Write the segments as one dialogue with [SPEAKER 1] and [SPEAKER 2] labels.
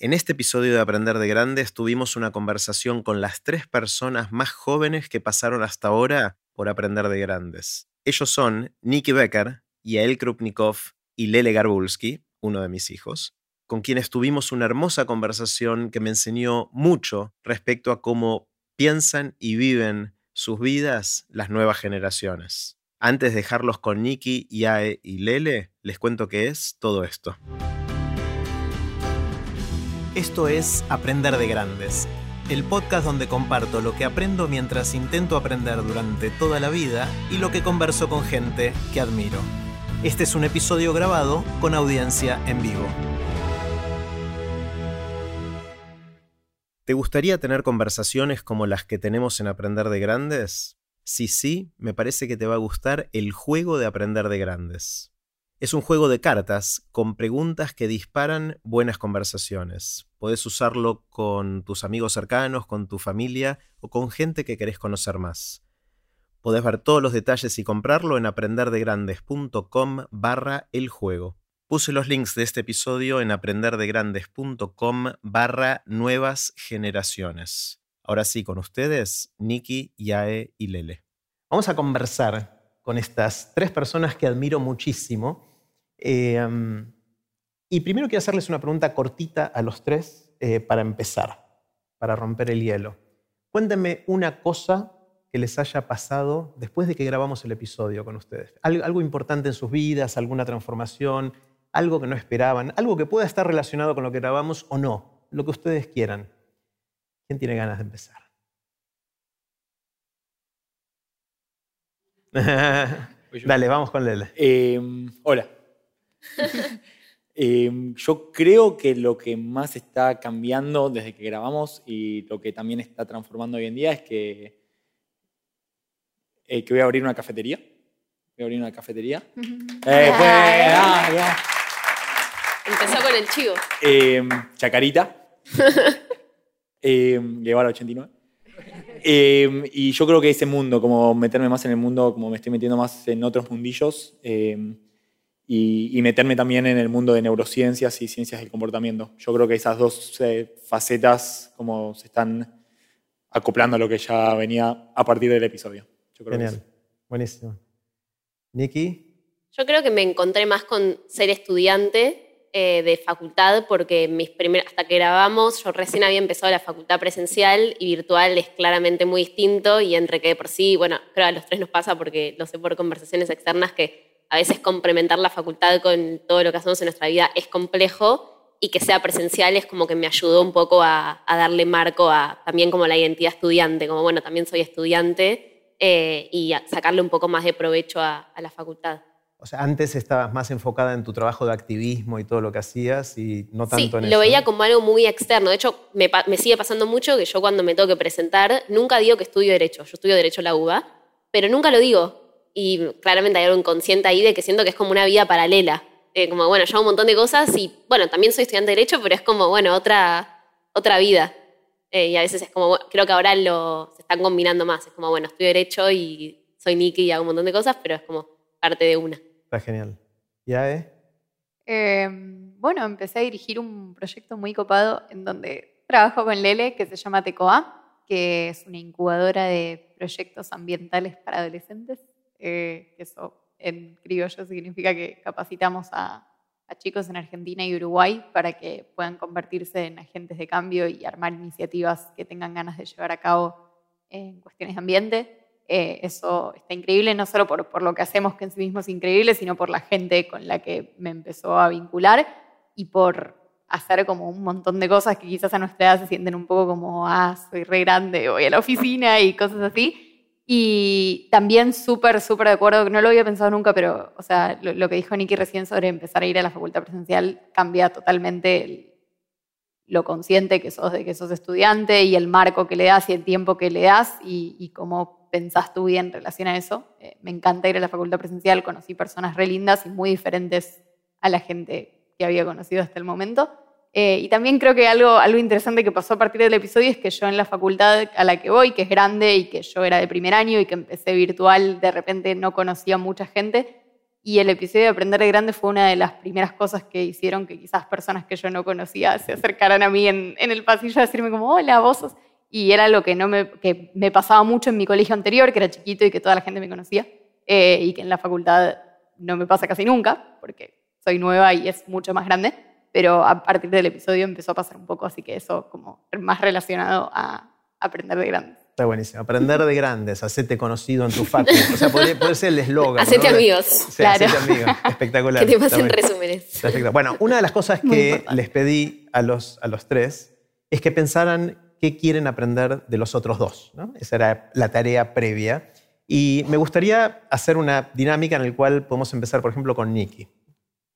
[SPEAKER 1] En este episodio de Aprender de Grandes tuvimos una conversación con las tres personas más jóvenes que pasaron hasta ahora por Aprender de Grandes. Ellos son Nicky Becker, Yael Krupnikov y Lele Garbulski, uno de mis hijos, con quienes tuvimos una hermosa conversación que me enseñó mucho respecto a cómo piensan y viven sus vidas las nuevas generaciones. Antes de dejarlos con Nicky, Yae y Lele, les cuento qué es todo esto. Esto es Aprender de Grandes, el podcast donde comparto lo que aprendo mientras intento aprender durante toda la vida y lo que converso con gente que admiro. Este es un episodio grabado con audiencia en vivo. ¿Te gustaría tener conversaciones como las que tenemos en Aprender de Grandes? Si sí, me parece que te va a gustar el juego de Aprender de Grandes. Es un juego de cartas con preguntas que disparan buenas conversaciones. Podés usarlo con tus amigos cercanos, con tu familia o con gente que querés conocer más. Podés ver todos los detalles y comprarlo en aprenderdegrandes.com barra el juego. Puse los links de este episodio en aprenderdegrandes.com barra nuevas generaciones. Ahora sí, con ustedes, Nikki, Yae y Lele. Vamos a conversar con estas tres personas que admiro muchísimo eh, y primero quiero hacerles una pregunta cortita a los tres eh, para empezar, para romper el hielo. Cuéntenme una cosa que les haya pasado después de que grabamos el episodio con ustedes. Algo, algo importante en sus vidas, alguna transformación, algo que no esperaban, algo que pueda estar relacionado con lo que grabamos o no, lo que ustedes quieran. ¿Quién tiene ganas de empezar? Dale, vamos con Lele.
[SPEAKER 2] Eh, hola. Em, yo creo que lo que más está cambiando desde que grabamos y lo que también está transformando hoy en día es que, eh, que voy a abrir una cafetería. Voy a abrir una cafetería. Eh,
[SPEAKER 3] ah, Empezó con el chivo.
[SPEAKER 2] Em, chacarita. eh, llevar a 89. y yo creo que ese mundo, como meterme más en el mundo, como me estoy metiendo más en otros mundillos, y, meterme también en el mundo de neurociencias y ciencias del comportamiento. Yo creo que esas dos eh, facetas como se están acoplando a lo que ya venía a partir del episodio.
[SPEAKER 1] Genial, buenísimo. Nikki.
[SPEAKER 3] Yo creo que me encontré más con ser estudiante eh, de facultad porque mis hasta que grabamos yo recién había empezado la facultad presencial y virtual es claramente muy distinto y entre que por sí, bueno, creo que a los tres nos pasa porque lo sé por conversaciones externas que a veces complementar la facultad con todo lo que hacemos en nuestra vida es complejo y que sea presencial es como que me ayudó un poco a, darle marco a también como la identidad estudiante, como bueno, también soy estudiante eh, y sacarle un poco más de provecho a, la facultad.
[SPEAKER 1] O sea, antes estabas más enfocada en tu trabajo de activismo y todo lo que hacías y no tanto
[SPEAKER 3] en
[SPEAKER 1] eso.
[SPEAKER 3] lo veía como algo muy externo. De hecho, me, me, sigue pasando mucho que yo cuando me tengo que presentar, nunca digo que estudio Derecho. Yo estudio Derecho en la UBA, pero nunca lo digo y claramente hay algo inconsciente ahí de que siento que es como una vida paralela. Eh, como, bueno, yo hago un montón de cosas y, bueno, también soy estudiante de Derecho, pero es como, bueno, otra, otra vida. Eh, y a veces es como, creo que ahora lo, se están combinando más. Es como, bueno, estudio Derecho y soy Nikki y hago un montón de cosas, pero es como parte de una.
[SPEAKER 1] Está genial. ¿Ya, eh?
[SPEAKER 4] Em, bueno, empecé a dirigir un proyecto muy copado en donde trabajo con Lele, que se llama TECOA, que es una incubadora de proyectos ambientales para adolescentes. Eh, eso en criollo significa que capacitamos a, chicos en Argentina y Uruguay para que puedan convertirse en agentes de cambio y armar iniciativas que tengan ganas de llevar a cabo en cuestiones de ambiente. Eh, eso está increíble, no solo por, por, lo que hacemos, que en sí mismo es increíble, sino por la gente con la que me empezó a vincular y por hacer como un montón de cosas que quizás a nuestra edad se sienten un poco como, ah, soy re grande, voy a la oficina y cosas así. Y también súper, súper de acuerdo, no lo había pensado nunca, pero, o sea, lo, que dijo Nicky recién sobre empezar a ir a la facultad presencial cambia totalmente lo consciente que sos de que sos estudiante y el marco que le das y el tiempo que le das y, cómo pensás tú bien en relación a eso. Eh, me encanta ir a la facultad presencial, conocí personas re lindas y muy diferentes a la gente que había conocido hasta el momento. Eh, y también creo que algo, algo interesante que pasó a partir del episodio es que yo en la facultad a la que voy, que es grande y que yo era de primer año y que empecé virtual, de repente no conocía mucha gente. Y el episodio de Aprender de Grande fue una de las primeras cosas que hicieron que quizás personas que yo no conocía se acercaran a mí en, el pasillo a decirme como, hola, vos sos... Y era lo que, no me, que me pasaba mucho en mi colegio anterior, que era chiquito y que toda la gente me conocía, eh, y que en la facultad no me pasa casi nunca, porque soy nueva y es mucho más grande, pero a partir del episodio empezó a pasar un poco, así que eso como más relacionado a aprender de grandes.
[SPEAKER 1] Está buenísimo. Aprender de grandes, hacerte conocido en tu facu. O sea, puede, ser el eslogan.
[SPEAKER 3] Hacete amigos.
[SPEAKER 1] claro. Hacete amigos. Espectacular.
[SPEAKER 3] Que te pasen resúmenes.
[SPEAKER 1] Perfecto. Bueno, una de las cosas que les pedí a los, a los tres es que pensaran qué quieren aprender de los otros dos. ¿no? Esa era la tarea previa. Y me gustaría hacer una dinámica en la cual podemos empezar, por ejemplo, con Nikki.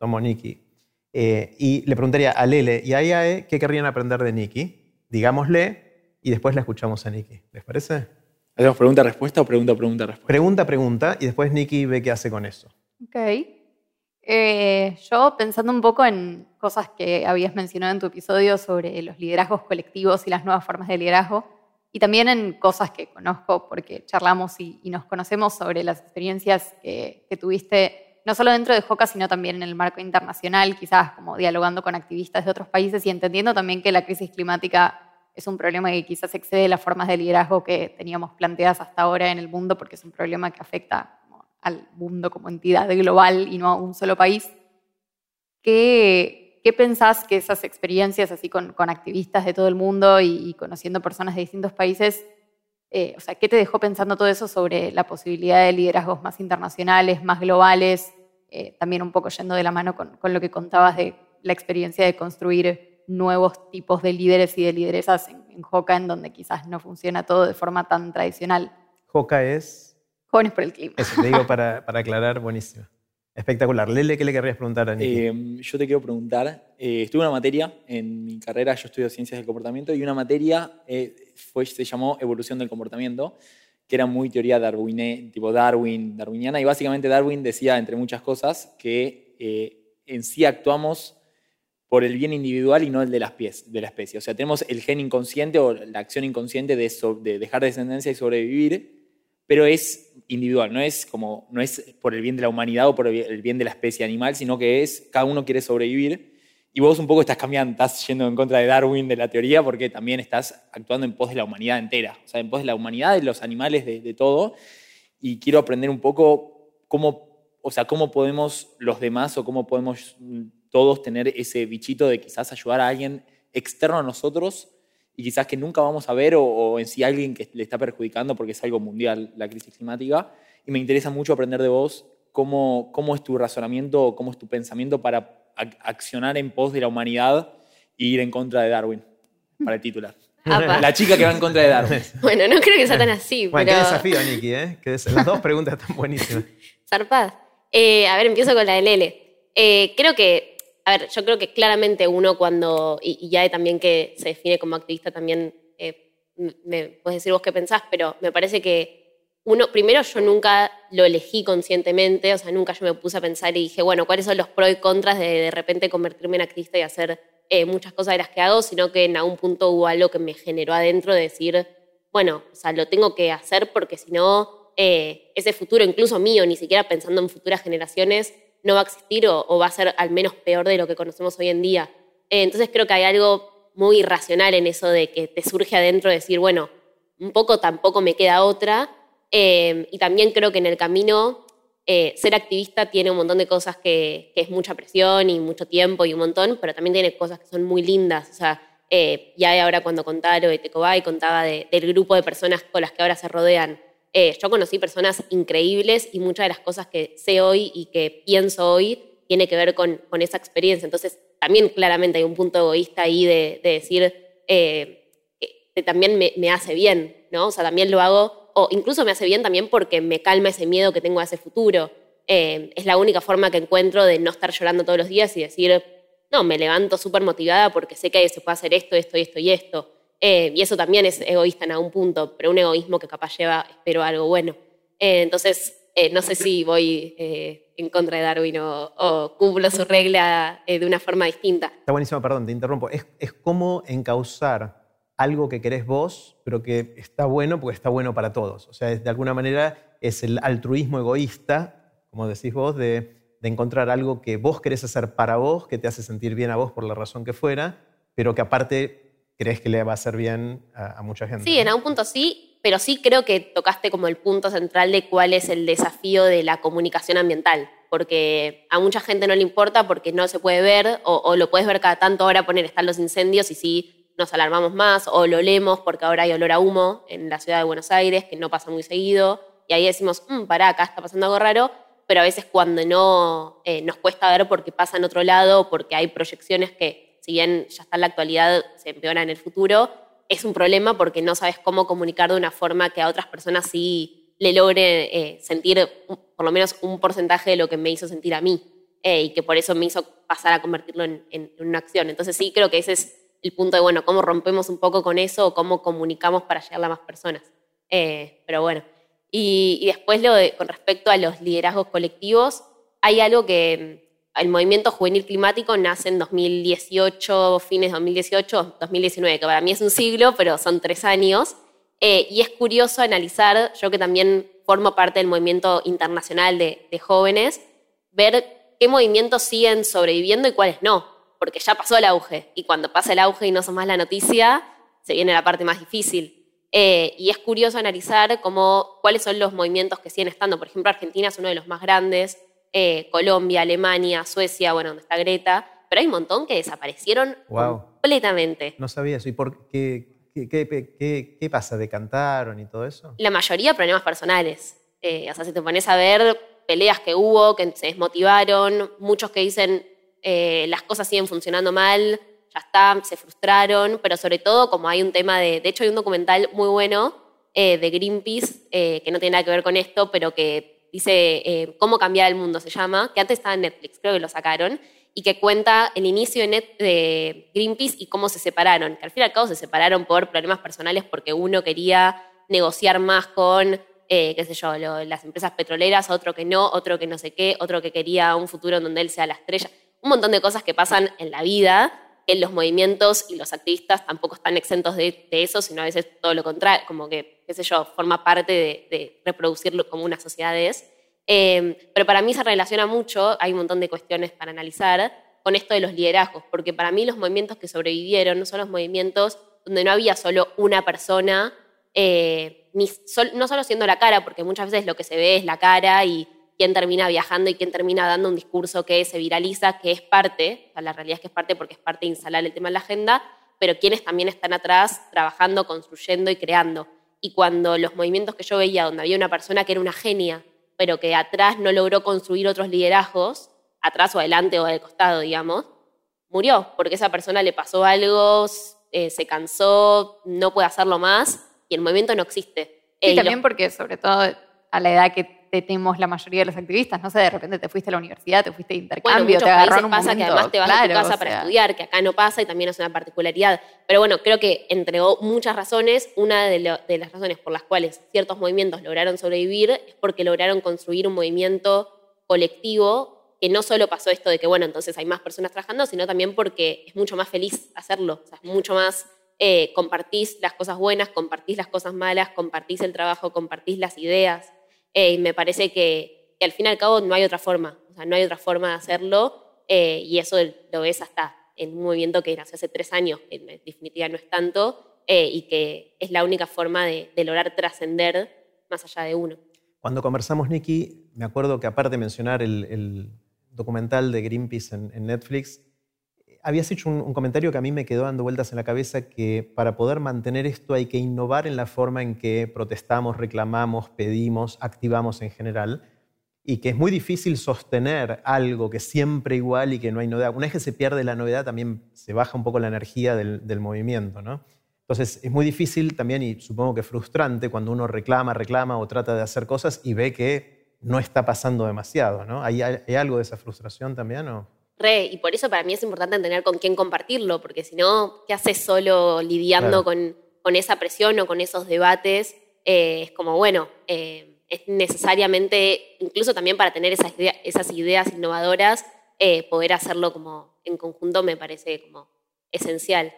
[SPEAKER 1] Tomo Nikki. Eh, y le preguntaría a Lele y a Iae qué querrían aprender de Nikki. Digámosle y después la escuchamos a Nikki. ¿Les parece?
[SPEAKER 2] ¿Hacemos pregunta-respuesta o pregunta-pregunta-respuesta?
[SPEAKER 1] Pregunta-pregunta y después Nikki ve qué hace con eso.
[SPEAKER 4] Ok. Eh, yo pensando un poco en cosas que habías mencionado en tu episodio sobre los liderazgos colectivos y las nuevas formas de liderazgo, y también en cosas que conozco porque charlamos y, nos conocemos sobre las experiencias que, que, tuviste, no solo dentro de JOCA, sino también en el marco internacional, quizás como dialogando con activistas de otros países y entendiendo también que la crisis climática es un problema que quizás excede las formas de liderazgo que teníamos planteadas hasta ahora en el mundo, porque es un problema que afecta al mundo como entidad global y no a un solo país. ¿Qué, qué pensás que esas experiencias así con, activistas de todo el mundo y, conociendo personas de distintos países, eh, o sea, qué te dejó pensando todo eso sobre la posibilidad de liderazgos más internacionales, más globales, eh, también un poco yendo de la mano con, con lo que contabas de la experiencia de construir nuevos tipos de líderes y de lideresas en, en Joca, en donde quizás no funciona todo de forma tan tradicional.
[SPEAKER 1] Joca es...
[SPEAKER 4] Jóvenes por el clima.
[SPEAKER 1] Eso, te digo para, para aclarar, buenísimo. Espectacular. Lele, ¿qué le querrías preguntar a Nicky?
[SPEAKER 2] Eh, yo te quiero preguntar, eh, estuve una materia, en mi carrera yo estudio ciencias del comportamiento, y una materia eh, fue, se llamó evolución del comportamiento, que era muy teoría darwin, tipo Darwin, darwiniana, y básicamente Darwin decía, entre muchas cosas, que en sí actuamos por el bien individual y no el de, las pies, de la especie. O sea, tenemos el gen inconsciente o la acción inconsciente de, de dejar descendencia y sobrevivir, pero es individual, no es, como, no es por el bien de la humanidad o por el bien de la especie animal, sino que es cada uno quiere sobrevivir. Y vos un poco estás cambiando, estás yendo en contra de Darwin, de la teoría, porque también estás actuando en pos de la humanidad entera, o sea, en pos de la humanidad, de los animales, de, todo. Y quiero aprender un poco cómo, o sea, cómo podemos los demás o cómo podemos todos tener ese bichito de quizás ayudar a alguien externo a nosotros y quizás que nunca vamos a ver o, en sí alguien que le está perjudicando porque es algo mundial la crisis climática. Y me interesa mucho aprender de vos cómo, cómo es tu razonamiento, cómo es tu pensamiento para accionar en pos de la humanidad e ir en contra de Darwin, para el titular. La chica que va en contra de Darwin.
[SPEAKER 3] Bueno, no creo que sea tan así.
[SPEAKER 1] Bueno, qué desafío, Niki, ¿eh? las dos preguntas están buenísimas.
[SPEAKER 3] Zarpaz. Eh, a ver, empiezo con la de Lele. Eh, creo que a ver, yo creo que claramente uno cuando, y, ya también que se define como activista también, eh, me puedes decir vos qué pensás, pero me parece que uno, primero yo nunca lo elegí conscientemente, o sea, nunca yo me puse a pensar y dije, bueno, ¿cuáles son los pros y contras de de repente convertirme en activista y hacer eh, muchas cosas de las que hago? Sino que en algún punto hubo algo que me generó adentro de decir, bueno, o sea, lo tengo que hacer porque si no, eh, ese futuro incluso mío, ni siquiera pensando en futuras generaciones, no va a existir o, va a ser al menos peor de lo que conocemos hoy en día. Eh, entonces creo que hay algo muy irracional en eso de que te surge adentro decir, bueno, un poco tampoco me queda otra. Eh, y también creo que en el camino eh, ser activista tiene un montón de cosas que, es mucha presión y mucho tiempo y un montón, pero también tiene cosas que son muy lindas. O sea, ya ahora cuando contaba lo de Tecobay, contaba del grupo de personas con las que ahora se rodean. Eh, yo conocí personas increíbles y muchas de las cosas que sé hoy y que pienso hoy tiene que ver con, esa experiencia. Entonces, también claramente hay un punto egoísta ahí de, decir eh, que también me, hace bien, ¿no? O sea, también lo hago, o incluso me hace bien también porque me calma ese miedo que tengo a ese futuro. Eh, es la única forma que encuentro de no estar llorando todos los días y decir, no, me levanto súper motivada porque sé que se puede hacer esto, esto esto y esto. Eh, y eso también es egoísta en algún punto, pero un egoísmo que capaz lleva, espero, algo bueno. Eh, entonces, eh, no sé si voy en contra de Darwin o, cumplo su regla de una forma distinta.
[SPEAKER 1] Está buenísimo, perdón, te interrumpo. Es, es como encauzar algo que querés vos, pero que está bueno porque está bueno para todos. O sea, de alguna manera es el altruismo egoísta, como decís vos, de de encontrar algo que vos querés hacer para vos, que te hace sentir bien a vos por la razón que fuera, pero que aparte crees que le va a hacer bien a, mucha gente.
[SPEAKER 3] Sí, en algún punto sí, pero sí creo que tocaste como el punto central de cuál es el desafío de la comunicación ambiental, porque a mucha gente no le importa porque no se puede ver, o, lo puedes ver cada tanto ahora poner, están los incendios y sí nos alarmamos más, o lo olemos porque ahora hay olor a humo en la ciudad de Buenos Aires, que no pasa muy seguido, y ahí decimos, mmm, pará, acá está pasando algo raro, pero a veces cuando no eh, nos cuesta ver porque pasa en otro lado, porque hay proyecciones que, si bien ya está en la actualidad, se empeoran en el futuro, es un problema porque no sabes cómo comunicar de una forma que a otras personas sí le logre eh, sentir por lo menos un porcentaje de lo que me hizo sentir a mí eh, y que por eso me hizo pasar a convertirlo en, una acción. Entonces sí creo que ese es el punto de, bueno, cómo rompemos un poco con eso o cómo comunicamos para llegar a más personas. Eh, pero bueno, y, después lo con respecto a los liderazgos colectivos, hay algo que el movimiento juvenil climático nace en 2018, fines de 2018, 2019, que para mí es un siglo, pero son tres años. Eh, y es curioso analizar, yo que también formo parte del movimiento internacional de, jóvenes, ver qué movimientos siguen sobreviviendo y cuáles no, porque ya pasó el auge. Y cuando pasa el auge y no son más la noticia, se viene la parte más difícil. Eh, y es curioso analizar cómo, cuáles son los movimientos que siguen estando. Por ejemplo, Argentina es uno de los más grandes, eh, Colombia, Alemania, Suecia, bueno, donde está Greta, pero hay un montón que desaparecieron completamente.
[SPEAKER 1] No sabía eso. ¿Y por qué, qué, pasa? ¿Decantaron y todo eso?
[SPEAKER 3] La mayoría problemas personales. Eh, o sea, si te pones a ver peleas que hubo, que se desmotivaron, muchos que dicen eh, las cosas siguen funcionando mal, ya está, se frustraron, pero sobre todo como hay un tema de, de hecho hay un documental muy bueno de Greenpeace, que no tiene nada que ver con esto, pero que dice eh, Cómo cambiar el mundo, se llama, que antes estaba en Netflix, creo que lo sacaron, y que cuenta el inicio de, de Greenpeace y cómo se separaron, que al fin y al cabo se separaron por problemas personales porque uno quería negociar más con, eh, qué sé yo, las empresas petroleras, otro que no, otro que no sé qué, otro que quería un futuro en donde él sea la estrella, un montón de cosas que pasan en la vida que los movimientos y los activistas tampoco están exentos de, eso, sino a veces todo lo contrario, como que, qué sé yo, forma parte de, reproducirlo como una sociedad es. Em, pero para mí se relaciona mucho, hay un montón de cuestiones para analizar, con esto de los liderazgos, porque para mí los movimientos que sobrevivieron son los movimientos donde no había solo una persona, eh, ni no solo siendo la cara, porque muchas veces lo que se ve es la cara y quién termina viajando y quién termina dando un discurso que se viraliza, que es parte, o sea, la realidad es que es parte porque es parte de instalar el tema en la agenda, pero quienes también están atrás trabajando, construyendo y creando. Y cuando los movimientos que yo veía, donde había una persona que era una genia, pero que atrás no logró construir otros liderazgos, atrás o adelante o del costado, digamos, murió, porque esa persona le pasó algo, eh, se cansó, no puede hacerlo más y el movimiento no existe.
[SPEAKER 4] Y también porque sobre todo a la edad que tenemos la mayoría de los activistas. No sé, de repente te fuiste a la universidad, te fuiste de intercambio,
[SPEAKER 3] te agarraron un pasa que además te vas a tu casa para estudiar, que acá no pasa y también es una particularidad. Pero bueno, creo que entregó muchas razones. Una de, las razones por las cuales ciertos movimientos lograron sobrevivir es porque lograron construir un movimiento colectivo que no solo pasó esto de que, bueno, entonces hay más personas trabajando, sino también porque es mucho más feliz hacerlo. O sea, es mucho más eh, compartís las cosas buenas, compartís las cosas malas, compartís el trabajo, compartís las ideas. Eh, y me parece que, al fin y al cabo no hay otra forma, o sea, no hay otra forma de hacerlo eh, y eso lo ves hasta en un movimiento que nació hace tres años, que en definitiva no es tanto, eh, y que es la única forma de, lograr trascender más allá de uno.
[SPEAKER 1] Cuando conversamos, Nicky, me acuerdo que aparte de mencionar el, documental de Greenpeace en Netflix, habías hecho un, comentario que a mí me quedó dando vueltas en la cabeza, que para poder mantener esto hay que innovar en la forma en que protestamos, reclamamos, pedimos, activamos en general, y que es muy difícil sostener algo que siempre igual y que no hay novedad. Una vez que se pierde la novedad, también se baja un poco la energía del, movimiento. ¿no? Entonces es muy difícil también, y supongo que frustrante, cuando uno reclama, reclama o trata de hacer cosas y ve que no está pasando demasiado. ¿no? ¿Hay, hay algo de esa frustración también? ¿o?
[SPEAKER 3] Y por eso para mí es importante tener con quién compartirlo, porque si no, ¿qué haces solo lidiando con, esa presión o con esos debates? Eh, es como, bueno, eh, es necesariamente, incluso también para tener esas, esas ideas innovadoras, eh, poder hacerlo como en conjunto me parece como esencial.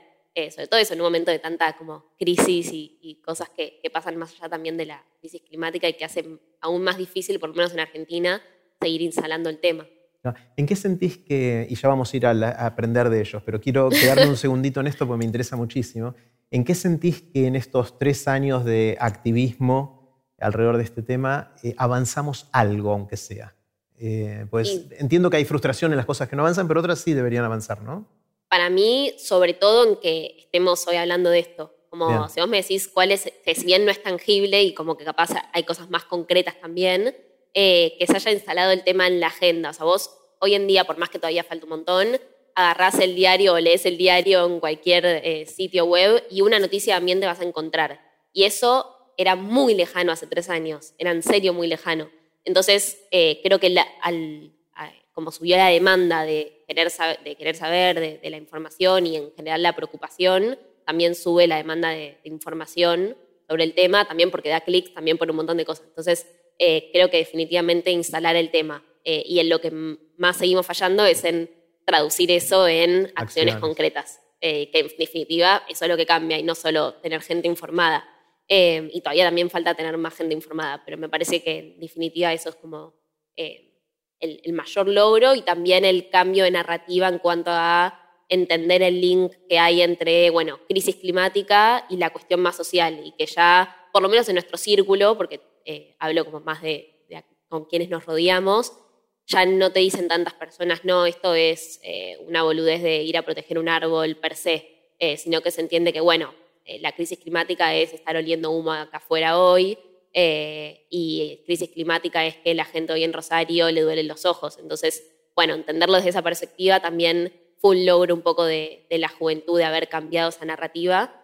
[SPEAKER 3] sobre todo eso en un momento de tanta como crisis y, cosas que, que, pasan más allá también de la crisis climática y que hacen aún más difícil, por lo menos en Argentina, seguir instalando el tema.
[SPEAKER 1] ¿En qué sentís que, y ya vamos a ir a, a aprender de ellos, pero quiero quedarme un segundito en esto porque me interesa muchísimo, ¿en qué sentís que en estos tres años de activismo alrededor de este tema eh, avanzamos algo, aunque sea? Eh, pues entiendo que hay frustración en las cosas que no avanzan, pero otras sí deberían avanzar, ¿no?
[SPEAKER 3] Para mí, sobre todo en que estemos hoy hablando de esto. Como si vos me decís cuál es, que si bien no es tangible y como que capaz hay cosas más concretas también, eh, que se haya instalado el tema en la agenda. O sea, vos hoy en día, por más que todavía falta un montón, agarrás el diario o lees el diario en cualquier eh, sitio web y una noticia de ambiente vas a encontrar. Y eso era muy lejano hace tres años, era en serio muy lejano. Entonces, eh, creo que al, como subió la demanda de querer, saber, de, de, la información y en general la preocupación, también sube la demanda de, información sobre el tema, también porque da clics, también por un montón de cosas. Entonces, eh, creo que definitivamente instalar el tema. Eh, y en lo que más seguimos fallando es en traducir eso en acciones, concretas, eh, que en definitiva eso es lo que cambia y no solo tener gente informada. y todavía también falta tener más gente informada, pero me parece que en definitiva eso es como el, el, mayor logro y también el cambio de narrativa en cuanto a entender el link que hay entre, bueno, crisis climática y la cuestión más social y que ya, por lo menos en nuestro círculo, porque eh, hablo como más de, con quienes nos rodeamos, ya no te dicen tantas personas, no, esto es eh, una boludez de ir a proteger un árbol per se, eh, sino que se entiende que, bueno, la crisis climática es estar oliendo humo acá afuera hoy y crisis climática es que la gente hoy en Rosario le duelen los ojos. Entonces, bueno, entenderlo desde esa perspectiva también fue un logro un poco de, la juventud de haber cambiado esa narrativa,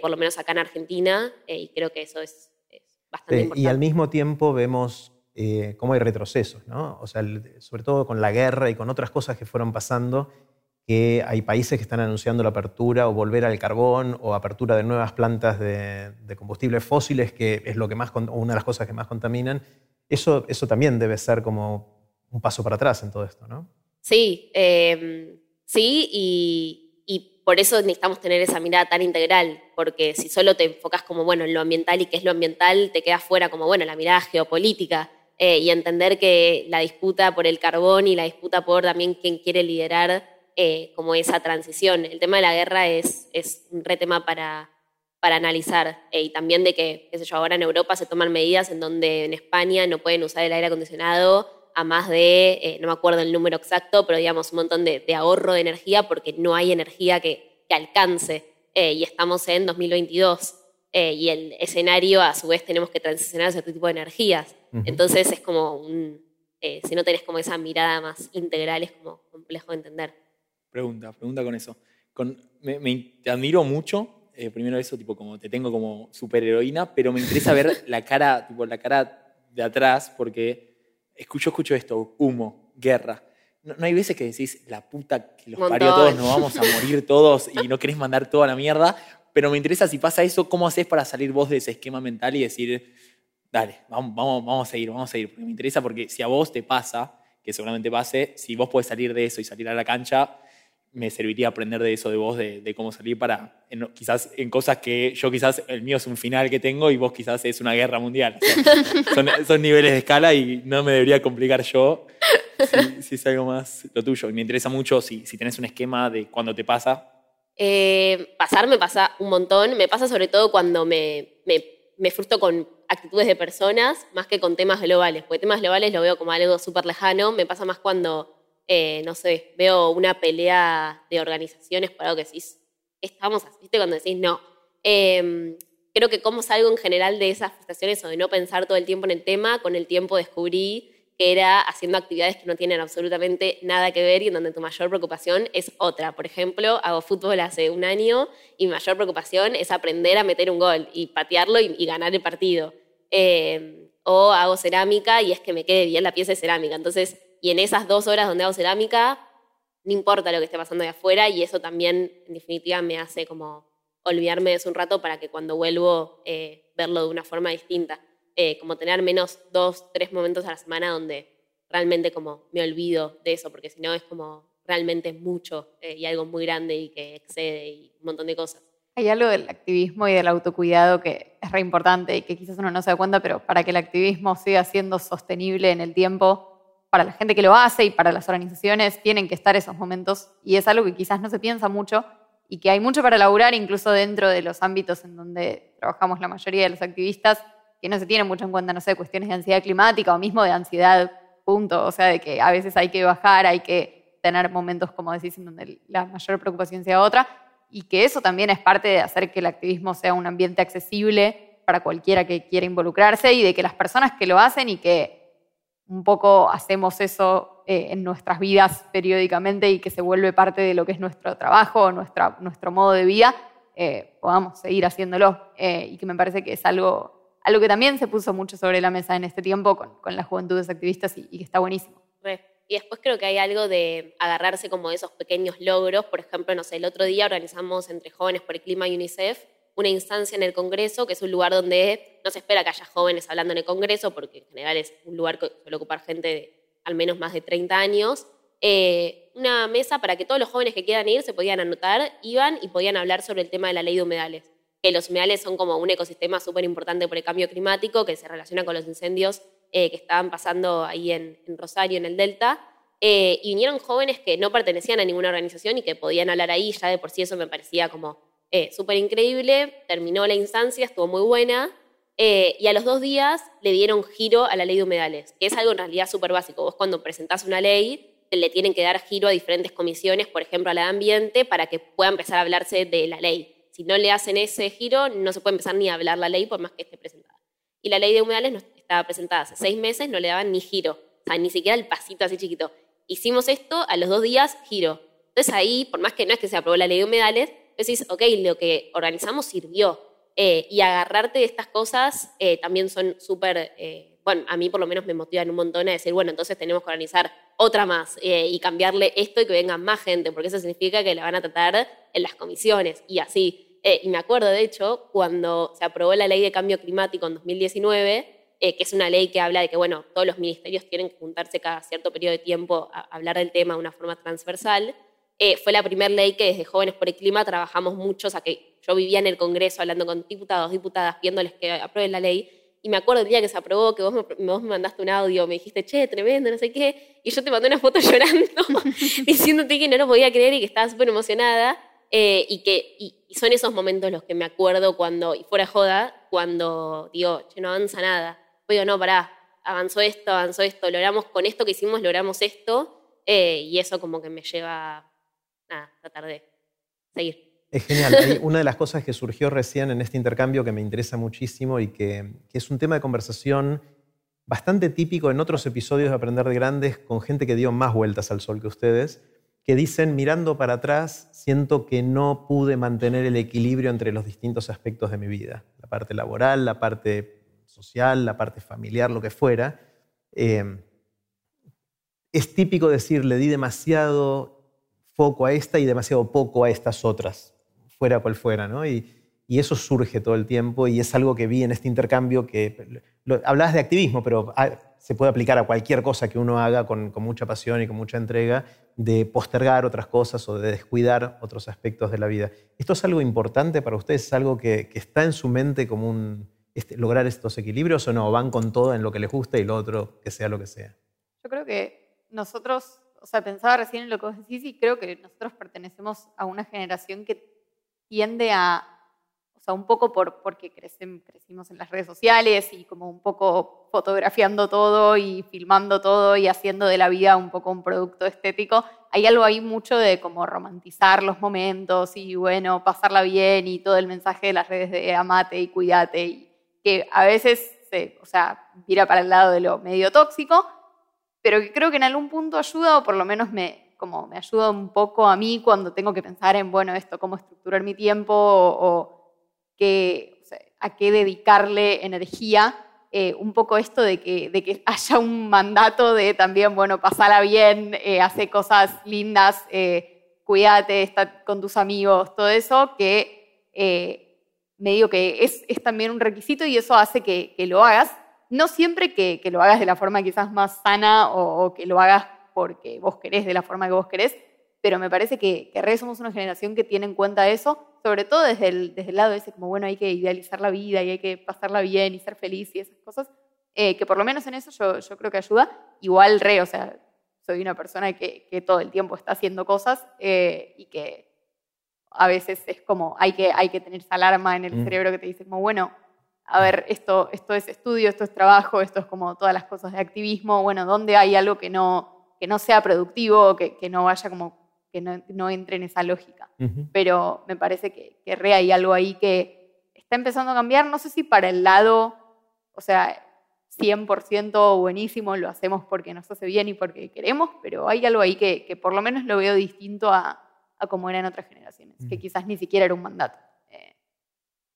[SPEAKER 3] por lo menos acá en Argentina, y creo que eso es
[SPEAKER 1] y al mismo tiempo vemos eh, cómo hay retrocesos, ¿no? O sea, sobre todo con la guerra y con otras cosas que fueron pasando, que hay países que están anunciando la apertura o volver al carbón o apertura de nuevas plantas de, combustibles fósiles, que es lo que más, una de las cosas que más contaminan. Eso, eso también debe ser como un paso para atrás en todo esto, ¿no?
[SPEAKER 3] Sí, em, sí, y, por eso necesitamos tener esa mirada tan integral, porque si solo te enfocas como, bueno, en lo ambiental y qué es lo ambiental, te quedas fuera como, bueno, la mirada geopolítica eh, y entender que la disputa por el carbón y la disputa por también quién quiere liderar eh, como esa transición. El tema de la guerra es, un re tema para, para analizar eh, y también de que, qué sé ahora en Europa se toman medidas en donde en España no pueden usar el aire acondicionado a más de, eh, no me acuerdo el número exacto, pero digamos un montón de, ahorro de energía porque no hay energía que, que alcance eh, y estamos en 2022 eh, y el escenario a su vez tenemos que transicionar a otro tipo de energías. Entonces es como un, si no tenés como esa mirada más integral es como complejo de entender.
[SPEAKER 2] Pregunta, pregunta con eso. Con, me, te admiro mucho, primero eso, tipo como te tengo como superheroína, pero me interesa ver la cara, tipo la cara de atrás porque escucho, escucho esto, humo, guerra. No, hay veces que decís, la puta que los parió todos, nos vamos a morir todos y no querés mandar toda la mierda, pero me interesa si pasa eso, ¿cómo haces para salir vos de ese esquema mental y decir, dale, vamos, vamos, vamos a seguir, vamos a seguir? Porque me interesa porque si a vos te pasa, que seguramente pase, si vos podés salir de eso y salir a la cancha, me serviría aprender de eso de vos, de, cómo salir para, quizás en cosas que yo quizás, el mío es un final que tengo y vos quizás es una guerra mundial. son, niveles de escala y no me debería complicar yo si, algo más lo tuyo. Y me interesa mucho si, si tenés un esquema de cuando te pasa.
[SPEAKER 3] Eh, pasar me pasa un montón, me pasa sobre todo cuando me, me, me frustro con actitudes de personas más que con temas globales, porque temas globales lo veo como algo súper lejano, me pasa más cuando eh, no sé, veo una pelea de organizaciones por algo que decís, estamos así, ¿viste? Cuando decís no. Em, creo que como salgo en general de esas frustraciones o de no pensar todo el tiempo en el tema, con el tiempo descubrí que era haciendo actividades que no tienen absolutamente nada que ver y en donde tu mayor preocupación es otra. Por ejemplo, hago fútbol hace un año y mi mayor preocupación es aprender a meter un gol y patearlo y, ganar el partido. Em, o hago cerámica y es que me quede bien la pieza de cerámica. Entonces, y en esas dos horas donde hago cerámica, no importa lo que esté pasando de afuera y eso también, en definitiva, me hace como olvidarme de eso un rato para que cuando vuelvo eh, verlo de una forma distinta. Eh, como tener menos dos, tres momentos a la semana donde realmente como me olvido de eso, porque si no es como realmente mucho eh, y algo muy grande y que excede y un montón de cosas.
[SPEAKER 4] Hay algo del activismo y del autocuidado que es re importante y que quizás uno no se da cuenta, pero para que el activismo siga siendo sostenible en el tiempo, para la gente que lo hace y para las organizaciones tienen que estar esos momentos y es algo que quizás no se piensa mucho y que hay mucho para laburar incluso dentro de los ámbitos en donde trabajamos la mayoría de los activistas, que no se tienen mucho en cuenta, no sé, cuestiones de ansiedad climática o mismo de ansiedad, punto. O sea, de que a veces hay que bajar, hay que tener momentos, como decís, en donde la mayor preocupación sea otra y que eso también es parte de hacer que el activismo sea un ambiente accesible para cualquiera que quiera involucrarse y de que las personas que lo hacen y que un poco hacemos eso eh, en nuestras vidas periódicamente y que se vuelve parte de lo que es nuestro trabajo, nuestra, nuestro modo de vida, eh, podamos seguir haciéndolo. Eh, y que me parece que es algo, algo que también se puso mucho sobre la mesa en este tiempo con, con las juventudes activistas y, y, que está buenísimo.
[SPEAKER 3] Y después creo que hay algo de agarrarse como de esos pequeños logros. Por ejemplo, no sé, el otro día organizamos entre Jóvenes por el Clima y UNICEF una instancia en el Congreso, que es un lugar donde no se espera que haya jóvenes hablando en el Congreso, porque en general es un lugar que suele ocupar gente de al menos más de 30 años. Eh, una mesa para que todos los jóvenes que quieran ir se podían anotar, iban y podían hablar sobre el tema de la ley de humedales. Que los humedales son como un ecosistema súper importante por el cambio climático, que se relaciona con los incendios eh, que estaban pasando ahí en, Rosario, en el Delta. Eh, y vinieron jóvenes que no pertenecían a ninguna organización y que podían hablar ahí, ya de por sí eso me parecía como eh, súper increíble, terminó la instancia, estuvo muy buena, eh, y a los dos días le dieron giro a la ley de humedales, que es algo en realidad súper básico. Vos cuando presentás una ley, le tienen que dar giro a diferentes comisiones, por ejemplo a la de ambiente, para que pueda empezar a hablarse de la ley. Si no le hacen ese giro, no se puede empezar ni a hablar la ley por más que esté presentada. Y la ley de humedales no estaba presentada hace seis meses, no le daban ni giro, o ni siquiera el pasito así chiquito. Hicimos esto, a los dos días, giro. Entonces ahí, por más que no es que se aprobó la ley de humedales, decís, ok, lo que organizamos sirvió. Eh, y agarrarte de estas cosas eh, también son súper, eh, bueno, a mí por lo menos me motivan un montón a decir, bueno, entonces tenemos que organizar otra más y cambiarle esto y que venga más gente, porque eso significa que la van a tratar en las comisiones y así. y me acuerdo, de hecho, cuando se aprobó la ley de cambio climático en 2019, que es una ley que habla de que, bueno, todos los ministerios tienen que juntarse cada cierto periodo de tiempo a hablar del tema de una forma transversal. Eh, fue la primera ley que desde Jóvenes por el Clima trabajamos mucho, o sea que yo vivía en el Congreso hablando con diputados, diputadas, pidiéndoles que aprueben la ley, y me acuerdo el día que se aprobó, que vos me, vos me mandaste un audio, me dijiste, che, tremendo, no sé qué, y yo te mandé una foto llorando, diciéndote que no lo podía creer y que estaba súper emocionada, eh, y que y, son esos momentos los que me acuerdo cuando, y fuera joda, cuando digo, che, no avanza nada. Digo, no, pará, avanzó esto, avanzó esto, logramos con esto que hicimos, logramos esto, eh, y eso como que me lleva nada, tratar de seguir.
[SPEAKER 1] Es genial. una de las cosas que surgió recién en este intercambio que me interesa muchísimo y que, es un tema de conversación bastante típico en otros episodios de Aprender de Grandes con gente que dio más vueltas al sol que ustedes, que dicen, mirando para atrás, siento que no pude mantener el equilibrio entre los distintos aspectos de mi vida, la parte laboral, la parte social, la parte familiar, lo que fuera. Eh, es típico decir, le di demasiado foco a esta y demasiado poco a estas otras, fuera cual fuera, ¿no? Y, eso surge todo el tiempo y es algo que vi en este intercambio que hablabas de activismo, pero se puede aplicar a cualquier cosa que uno haga con, mucha pasión y con mucha entrega, de postergar otras cosas o de descuidar otros aspectos de la vida. ¿Esto es algo importante para ustedes? ¿Es algo que, está en su mente como un, este, lograr estos equilibrios o no? ¿Van con todo en lo que les gusta y lo otro que sea lo que sea?
[SPEAKER 4] Yo creo que nosotros o sea, pensaba recién en lo que vos decís y creo que nosotros pertenecemos a una generación que tiende a, o sea, un poco por, porque crecimos en las redes sociales y como un poco fotografiando todo y filmando todo y haciendo de la vida un poco un producto estético, hay algo ahí mucho de como romantizar los momentos y bueno, pasarla bien y todo el mensaje de las redes de amate y cuídate y que a veces se, o sea, vira para el lado de lo medio tóxico, pero que creo que en algún punto ayuda, o por lo menos me, como me ayuda un poco a mí cuando tengo que pensar en, bueno, esto, cómo estructurar mi tiempo o, qué, a qué dedicarle energía. Eh, un poco esto de que, de que haya un mandato de también, bueno, pasala bien, eh, hace cosas lindas, eh, cuídate, está con tus amigos, todo eso, que me digo que es, es, también un requisito y eso hace que, que lo hagas no siempre que, lo hagas de la forma quizás más sana o, que lo hagas porque vos querés, de la forma que vos querés, pero me parece que, que somos una generación que tiene en cuenta eso, sobre todo desde el, desde el lado ese, como bueno, hay que idealizar la vida y hay que pasarla bien y ser feliz y esas cosas. eh, que por lo menos en eso yo, yo creo que ayuda. Igual re, o sea, soy una persona que, que todo el tiempo está haciendo cosas eh, y que a veces es como, hay que, hay que tener esa alarma en el
[SPEAKER 1] Mm.
[SPEAKER 4] cerebro que te dice como, bueno, a ver, esto, esto es estudio, esto es trabajo, esto es como todas las cosas de activismo, bueno, ¿dónde hay algo que no, que no sea productivo, que, que no vaya como, que no, no entre en esa lógica? Pero me parece que, que re hay algo ahí que está empezando a cambiar, no sé si para el lado, o sea, 100% buenísimo, lo hacemos porque nos hace bien y porque queremos, pero hay algo ahí que, que por lo menos lo veo distinto a, a como era en otras generaciones, que quizás ni siquiera era un mandato. Eh,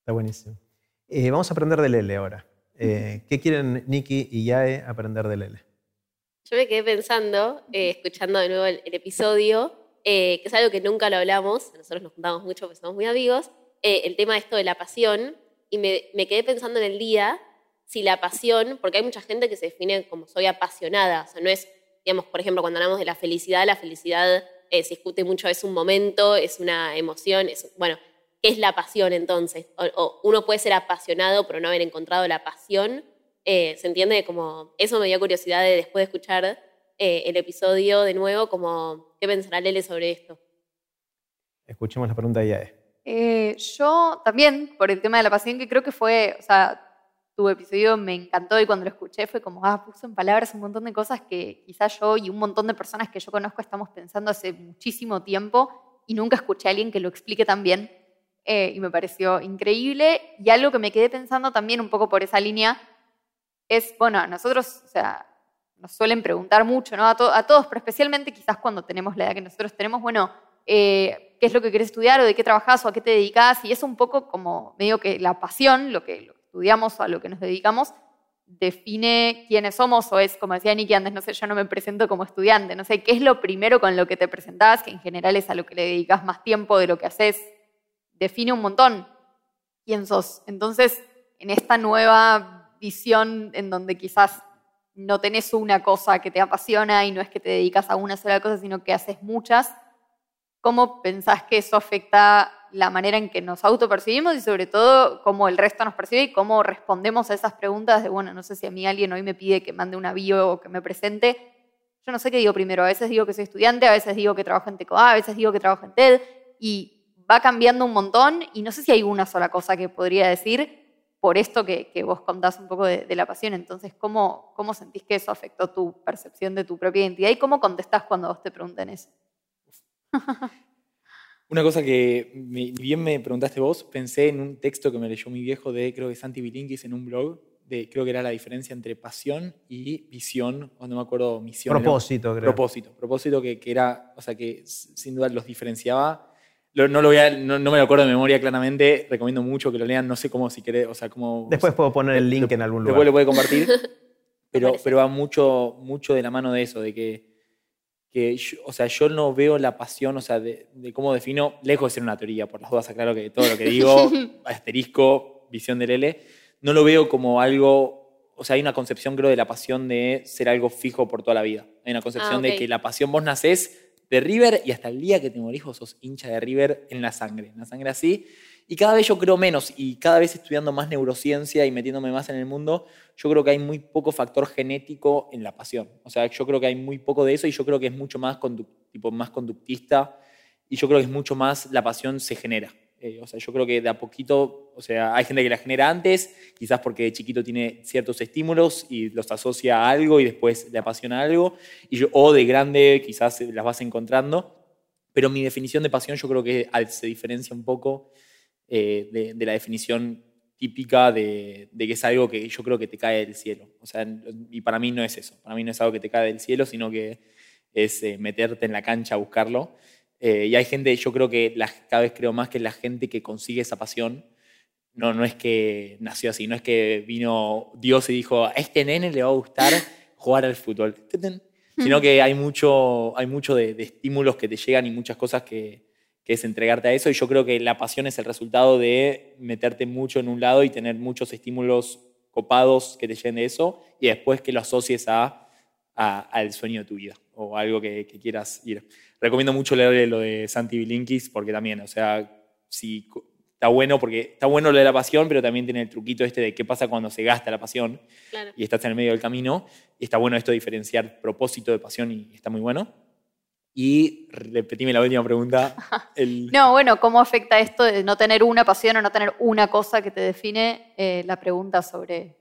[SPEAKER 1] Está buenísimo. Eh, vamos a aprender de Lele ahora. Eh, ¿Qué quieren Nikki y Yae aprender de Lele?
[SPEAKER 3] Yo me quedé pensando, eh, escuchando de nuevo el, el episodio, eh, que es algo que nunca lo hablamos, nosotros nos juntamos mucho porque somos muy amigos, eh, el tema de esto de la pasión, y me, me quedé pensando en el día si la pasión, porque hay mucha gente que se define como soy apasionada, o sea, no es, digamos, por ejemplo, cuando hablamos de la felicidad, la felicidad eh, se discute mucho, es un momento, es una emoción, es, bueno, ¿qué es la pasión entonces? O, o uno puede ser apasionado pero no haber encontrado la pasión, eh, ¿se entiende? Como, eso me dio curiosidad de después de escuchar eh, el episodio de nuevo, como, ¿qué pensará Lele sobre esto?
[SPEAKER 1] Escuchemos la pregunta de Yae.
[SPEAKER 4] Eh, yo también, por el tema de la pasión, que creo que fue, o sea, tu episodio me encantó y cuando lo escuché fue como, ah, puso en palabras un montón de cosas que quizás yo y un montón de personas que yo conozco estamos pensando hace muchísimo tiempo y nunca escuché a alguien que lo explique tan bien eh, y me pareció increíble. Y algo que me quedé pensando también un poco por esa línea es, bueno, nosotros, o sea, nos suelen preguntar mucho, ¿no? A, to- a todos, pero especialmente quizás cuando tenemos la edad que nosotros tenemos, bueno, eh, qué es lo que quieres estudiar o de qué trabajas o a qué te dedicas. Y es un poco como medio que la pasión, lo que, lo estudiamos o a lo que nos dedicamos, define quiénes somos o es, como decía Nicky antes, no sé, yo no me presento como estudiante, no sé, ¿qué es lo primero con lo que te presentás? Que en general es a lo que le dedicas más tiempo de lo que haces, define un montón quién. Entonces, en esta nueva visión en donde quizás no tenés una cosa que te apasiona y no es que te dedicas a una sola cosa, sino que haces muchas, ¿cómo pensás que eso afecta la manera en que nos autopercibimos y sobre todo cómo el resto nos percibe y cómo respondemos a esas preguntas de, bueno, no sé si a mí alguien hoy me pide que mande una bio o que me presente? Yo no sé qué digo primero, a veces digo que soy estudiante, a veces digo que trabajo en TECOA, a veces digo que trabajo en TED y va cambiando un montón y no sé si hay una sola cosa que podría decir por esto que, que vos contás un poco de, de la pasión. Entonces, ¿cómo, ¿cómo sentís que eso afectó tu percepción de tu propia identidad y cómo contestás cuando vos te preguntan eso?
[SPEAKER 2] Una cosa que me- bien me preguntaste vos, pensé en un texto que me leyó mi viejo de, creo que Santi Bilinkis en un blog, de, creo que era la diferencia entre pasión y visión, o no me acuerdo, misión. era-
[SPEAKER 1] Propósito, creo.
[SPEAKER 2] Propósito, propósito que, que era, o sea, que sin duda los diferenciaba. Lo- no, lo voy a- no, no me lo acuerdo de memoria claramente, recomiendo mucho que lo lean, no sé cómo, si querés, o sea, cómo...
[SPEAKER 1] Después puedo poner el link en algún
[SPEAKER 2] Después lo
[SPEAKER 1] lugar.
[SPEAKER 2] puede compartir. pero, pero va mucho, mucho de la mano de eso, de que, que yo, o sea, yo no veo la pasión, o sea, de, de cómo defino, lejos de ser una teoría, por las dudas aclaro que todo lo que digo, asterisco, visión del L, no lo veo como algo, o sea, hay una concepción creo de la pasión de ser algo fijo por toda la vida. Hay una concepción
[SPEAKER 3] Ah, ok.
[SPEAKER 2] de que la pasión vos nacés de River y hasta el día que te morís vos sos hincha de River en la sangre, en la sangre así. Y cada vez yo creo menos y cada vez estudiando más neurociencia y metiéndome más en el mundo, yo creo que hay muy poco factor genético en la pasión. O sea, yo creo que hay muy poco de eso y yo creo que es mucho más, tipo, más conductista y yo creo que es mucho más la pasión se genera. Eh, o sea, yo creo que de a poquito, o sea, hay gente que la genera antes, quizás porque de chiquito tiene ciertos estímulos y los asocia a algo y después le apasiona algo, y yo, o de grande quizás las vas encontrando, pero mi definición de pasión yo creo que se diferencia un poco eh, de, de la definición típica de, de que es algo que yo creo que te cae del cielo. O sea, y para mí no es eso, para mí no es algo que te cae del cielo, sino que es eh, meterte en la cancha a buscarlo. Eh, y hay gente, yo creo que la- cada vez creo más que la gente que consigue esa pasión, no, no es que nació así, no es que vino Dios y dijo, a este nene le va a gustar jugar al fútbol, sino que hay mucho, hay mucho de, de estímulos que te llegan y muchas cosas que, que es entregarte a eso. Y yo creo que la pasión es el resultado de meterte mucho en un lado y tener muchos estímulos copados que te lleguen de eso y después que lo asocies a- al sueño de tu vida o algo que, que quieras ir. Recomiendo mucho leer lo de Santi Bilinkis porque también, o sea, si co- está bueno porque está bueno lo de la pasión, pero también tiene el truquito este de qué pasa cuando se gasta la pasión
[SPEAKER 3] Claro.
[SPEAKER 2] y estás en el medio del camino. Y está bueno esto de diferenciar propósito de pasión y está muy bueno. Y repetime la última pregunta. El,
[SPEAKER 4] No, bueno, ¿cómo afecta esto de no tener una pasión o no tener una cosa que te define? Eh, la pregunta sobre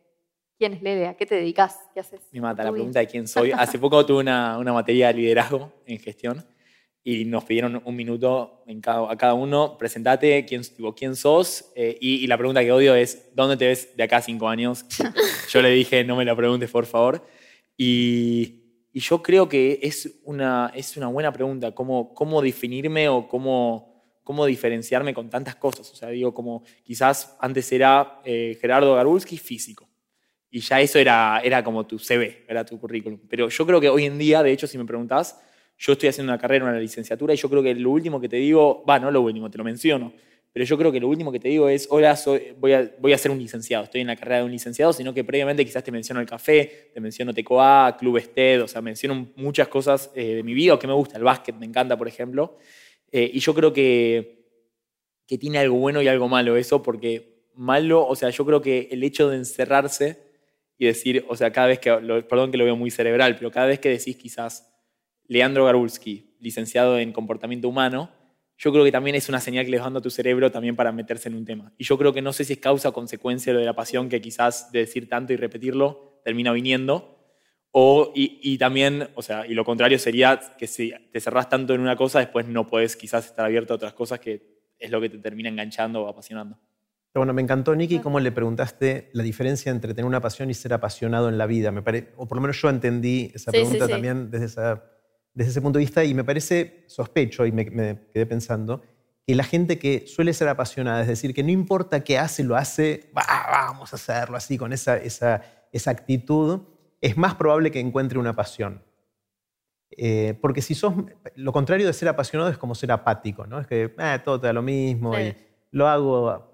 [SPEAKER 4] quién es Lele, a qué te dedicas, qué haces.
[SPEAKER 2] Me mata la pregunta de quién soy. Hace poco tuve una, una materia de liderazgo en gestión y nos pidieron un minuto en cada, a cada uno, presentate, quién, tipo, quién sos. eh, y, y la pregunta que odio es, ¿dónde te ves de acá a cinco años? Yo le dije, no me la preguntes, por favor. Y, y yo creo que es una, es una buena pregunta, cómo, cómo definirme o cómo, cómo diferenciarme con tantas cosas. O sea, digo, como quizás antes era eh, Gerardo Garbulski, físico. Y ya eso era, era como tu CV, era tu currículum. Pero yo creo que hoy en día, de hecho, si me preguntás, yo estoy haciendo una carrera, una licenciatura, y yo creo que lo último que te digo, va, no lo último, te lo menciono, pero yo creo que lo último que te digo es, hola, soy, voy, a, voy a ser un licenciado, estoy en la carrera de un licenciado, sino que previamente quizás te menciono el café, te menciono TECOA, Club Ested, o sea, menciono muchas cosas eh, de mi vida o que me gusta, el básquet me encanta, por ejemplo. Eh, y yo creo que, que tiene algo bueno y algo malo eso, porque malo, o sea, yo creo que el hecho de encerrarse y decir, o sea, cada vez que, lo- perdón que lo veo muy cerebral, pero cada vez que decís quizás Leandro Garbulski, licenciado en comportamiento humano, yo creo que también es una señal que le vas dando a tu cerebro también para meterse en un tema. Y yo creo que no sé si es causa o consecuencia lo de la pasión que quizás de decir tanto y repetirlo termina viniendo. O, y, y también, o sea, y lo contrario sería que si te cerrás tanto en una cosa, después no puedes quizás estar abierto a otras cosas que es lo que te termina enganchando o apasionando.
[SPEAKER 1] Bueno, me encantó, Nicky, cómo le preguntaste la diferencia entre tener una pasión y ser apasionado en la vida. Me pare- o por lo menos yo entendí esa
[SPEAKER 3] Sí,
[SPEAKER 1] pregunta
[SPEAKER 3] sí.
[SPEAKER 1] también desde, esa- desde ese punto de vista y me parece sospecho y me, me quedé pensando que la gente que suele ser apasionada, es decir, que no importa qué hace, lo hace, "Va, vamos a hacerlo así, con esa, esa, esa actitud, es más probable que encuentre una pasión. Eh, porque si sos, lo contrario de ser apasionado es como ser apático, ¿no? Es que "Ah, todo te da lo mismo y lo hago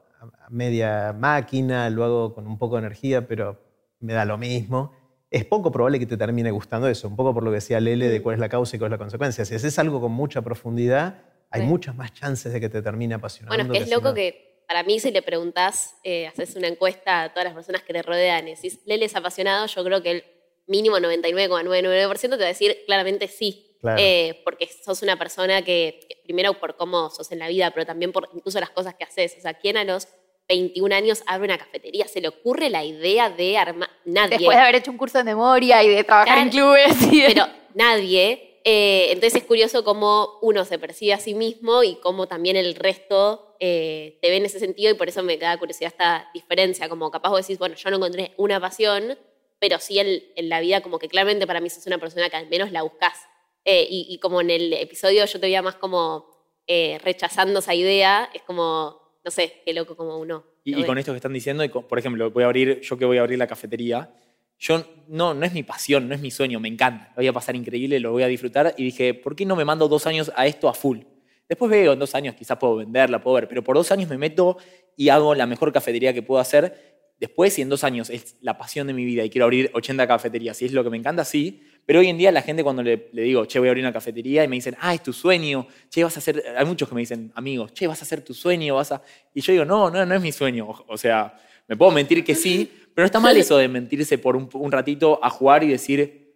[SPEAKER 1] media máquina, lo hago con un poco de energía, pero me da lo mismo. Es poco probable que te termine gustando eso, un poco por lo que decía Lele de cuál es la causa y cuál es la consecuencia. Si haces algo con mucha profundidad, hay
[SPEAKER 3] Sí.
[SPEAKER 1] muchas más chances de que te termine apasionando.
[SPEAKER 3] Bueno, es que es loco que para mí si le preguntás, eh, haces una encuesta a todas las personas que te rodean y decís, Lele es apasionado, yo creo que el mínimo 99,999% te va a decir claramente sí.
[SPEAKER 1] Claro.
[SPEAKER 3] Eh, porque sos una persona que, que primero por cómo sos en la vida, pero también por incluso las cosas que haces. O sea, ¿quién a los 21 años abre una cafetería? ¿Se le ocurre la idea de armar? Nadie.
[SPEAKER 4] Después de haber hecho un curso de memoria y de trabajar en clubes. Y de-
[SPEAKER 3] pero nadie. Eh, entonces es curioso cómo uno se percibe a sí mismo y cómo también el resto eh, te ve en ese sentido y por eso me da curiosidad esta diferencia, como capaz vos decís, bueno, yo no encontré una pasión, pero sí en, en la vida como que claramente para mí sos una persona que al menos la buscas. Eh, y, y como en el episodio yo te veía más como eh, rechazando esa idea, es como, no sé, qué loco como uno.
[SPEAKER 2] Y, y con esto que están diciendo, y por ejemplo, voy a abrir, yo que voy a abrir la cafetería, yo no, no es mi pasión, no es mi sueño, me encanta, lo voy a pasar increíble, lo voy a disfrutar y dije, ¿por qué no me mando dos años a esto a full? Después veo, en dos años quizás puedo venderla, puedo ver, pero por dos años me meto y hago la mejor cafetería que puedo hacer. Después, si en dos años es la pasión de mi vida y quiero abrir 80 cafeterías, si es lo que me encanta, sí. Pero hoy en día la gente cuando le, le digo, che, voy a abrir una cafetería y me dicen, ah, es tu sueño, che, vas a hacer, hay muchos que me dicen, amigos, che, vas a hacer tu sueño, vas a... Y yo digo, no, no, no es mi sueño. O, o sea, me puedo mentir que sí, pero no está mal eso de mentirse por un, un ratito a jugar y decir,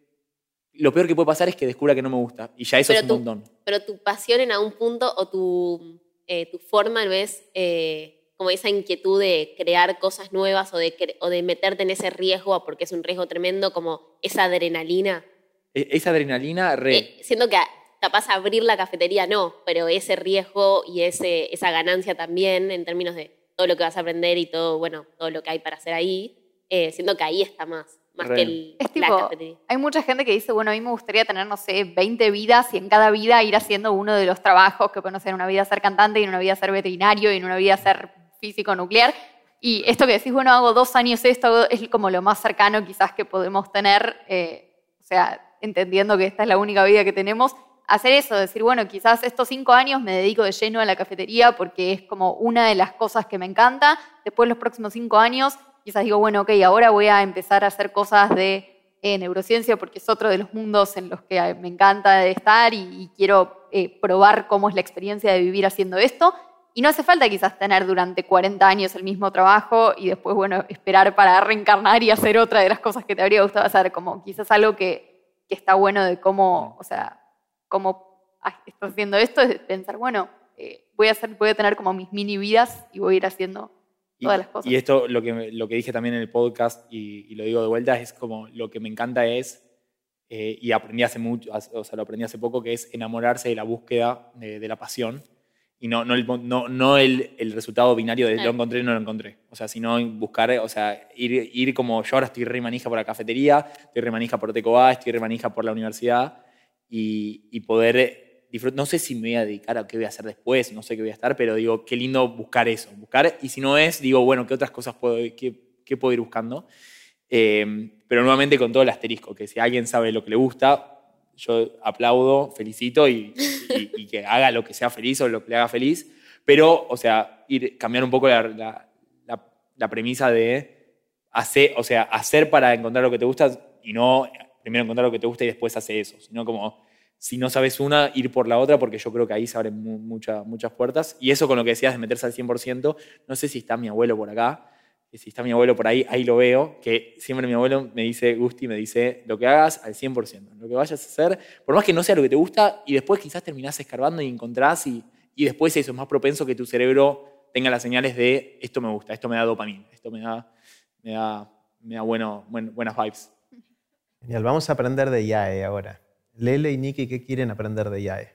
[SPEAKER 2] lo peor que puede pasar es que descubra que no me gusta. Y ya eso
[SPEAKER 3] Pero
[SPEAKER 2] es un montón.
[SPEAKER 3] pero tu pasión en algún punto o tu, eh, tu forma no es eh, como esa inquietud de crear cosas nuevas o de, o de meterte en ese riesgo, porque es un riesgo tremendo, como esa adrenalina.
[SPEAKER 2] E- Esa adrenalina, re...
[SPEAKER 3] Eh, siento que a- capaz abrir la cafetería no, pero ese riesgo y ese, esa ganancia también en términos de todo lo que vas a aprender y todo, bueno, todo lo que hay para hacer ahí, eh, siento que ahí está más, más
[SPEAKER 2] Re.
[SPEAKER 3] que el,
[SPEAKER 4] Es
[SPEAKER 3] la
[SPEAKER 4] tipo,
[SPEAKER 3] cafetería.
[SPEAKER 4] hay mucha gente que dice, bueno, a mí me gustaría tener, no sé, 20 vidas y en cada vida ir haciendo uno de los trabajos que pueden ser en una vida ser cantante y en una vida ser veterinario y en una vida ser físico nuclear. Y esto que decís, bueno, hago dos años esto, es como lo más cercano quizás que podemos tener, eh, o sea, entendiendo que esta es la única vida que tenemos, hacer eso, decir, bueno, quizás estos cinco años me dedico de lleno a la cafetería porque es como una de las cosas que me encanta. Después los próximos cinco años, quizás digo, bueno, ok, ahora voy a empezar a hacer cosas de eh, neurociencia porque es otro de los mundos en los que eh, me encanta estar y, y quiero eh, probar cómo es la experiencia de vivir haciendo esto. Y no hace falta quizás tener durante 40 años el mismo trabajo y después, bueno, esperar para reencarnar y hacer otra de las cosas que te habría gustado hacer, como quizás algo que, que está bueno de cómo, o sea, cómo estás haciendo esto, es pensar, bueno, eh, voy, a hacer, voy a tener como mis mini vidas y voy a ir haciendo todas las cosas.
[SPEAKER 2] Y esto, lo que, lo que dije también en el podcast, y, lo digo de vuelta, es como lo que me encanta es, eh, y aprendí hace mucho, o sea, lo aprendí hace poco, que es enamorarse de la búsqueda de, de la pasión y no, no, el, no, no el, el, resultado binario de lo encontré no lo encontré. O sea, sino buscar, o sea, ir, ir como yo ahora estoy re manija por la cafetería, estoy re manija por Tecoa, estoy re manija por la universidad y, y poder disfrutar. No sé si me voy a dedicar a qué voy a hacer después, no sé qué voy a estar, pero digo, qué lindo buscar eso. Buscar, y si no es, digo, bueno, ¿qué otras cosas puedo, qué, qué puedo ir buscando? Eh, pero nuevamente con todo el asterisco, que si alguien sabe lo que le gusta, yo aplaudo, felicito y, que haga lo que sea feliz o lo que le haga feliz, pero, o sea, ir, cambiar un poco la, premisa de hacer, o sea, hacer para encontrar lo que te gusta y no primero encontrar lo que te gusta y después hacer eso, sino como si no sabes una, ir por la otra, porque yo creo que ahí se abren muchas puertas. Y eso con lo que decías de meterse al 100%, no sé si está mi abuelo por acá, si está mi abuelo por ahí, ahí lo veo, que siempre mi abuelo me dice, Gusti, me dice, lo que hagas al 100%, lo que vayas a hacer, por más que no sea lo que te gusta, y después quizás terminás escarbando y encontrás, y, y después eso es más propenso que tu cerebro tenga las señales de, esto me gusta, esto me da dopamina, esto me da, me da, me da bueno, buenas vibes.
[SPEAKER 1] Genial, vamos a aprender de YAE ahora. Lele y Nikki, ¿qué quieren aprender de YAE?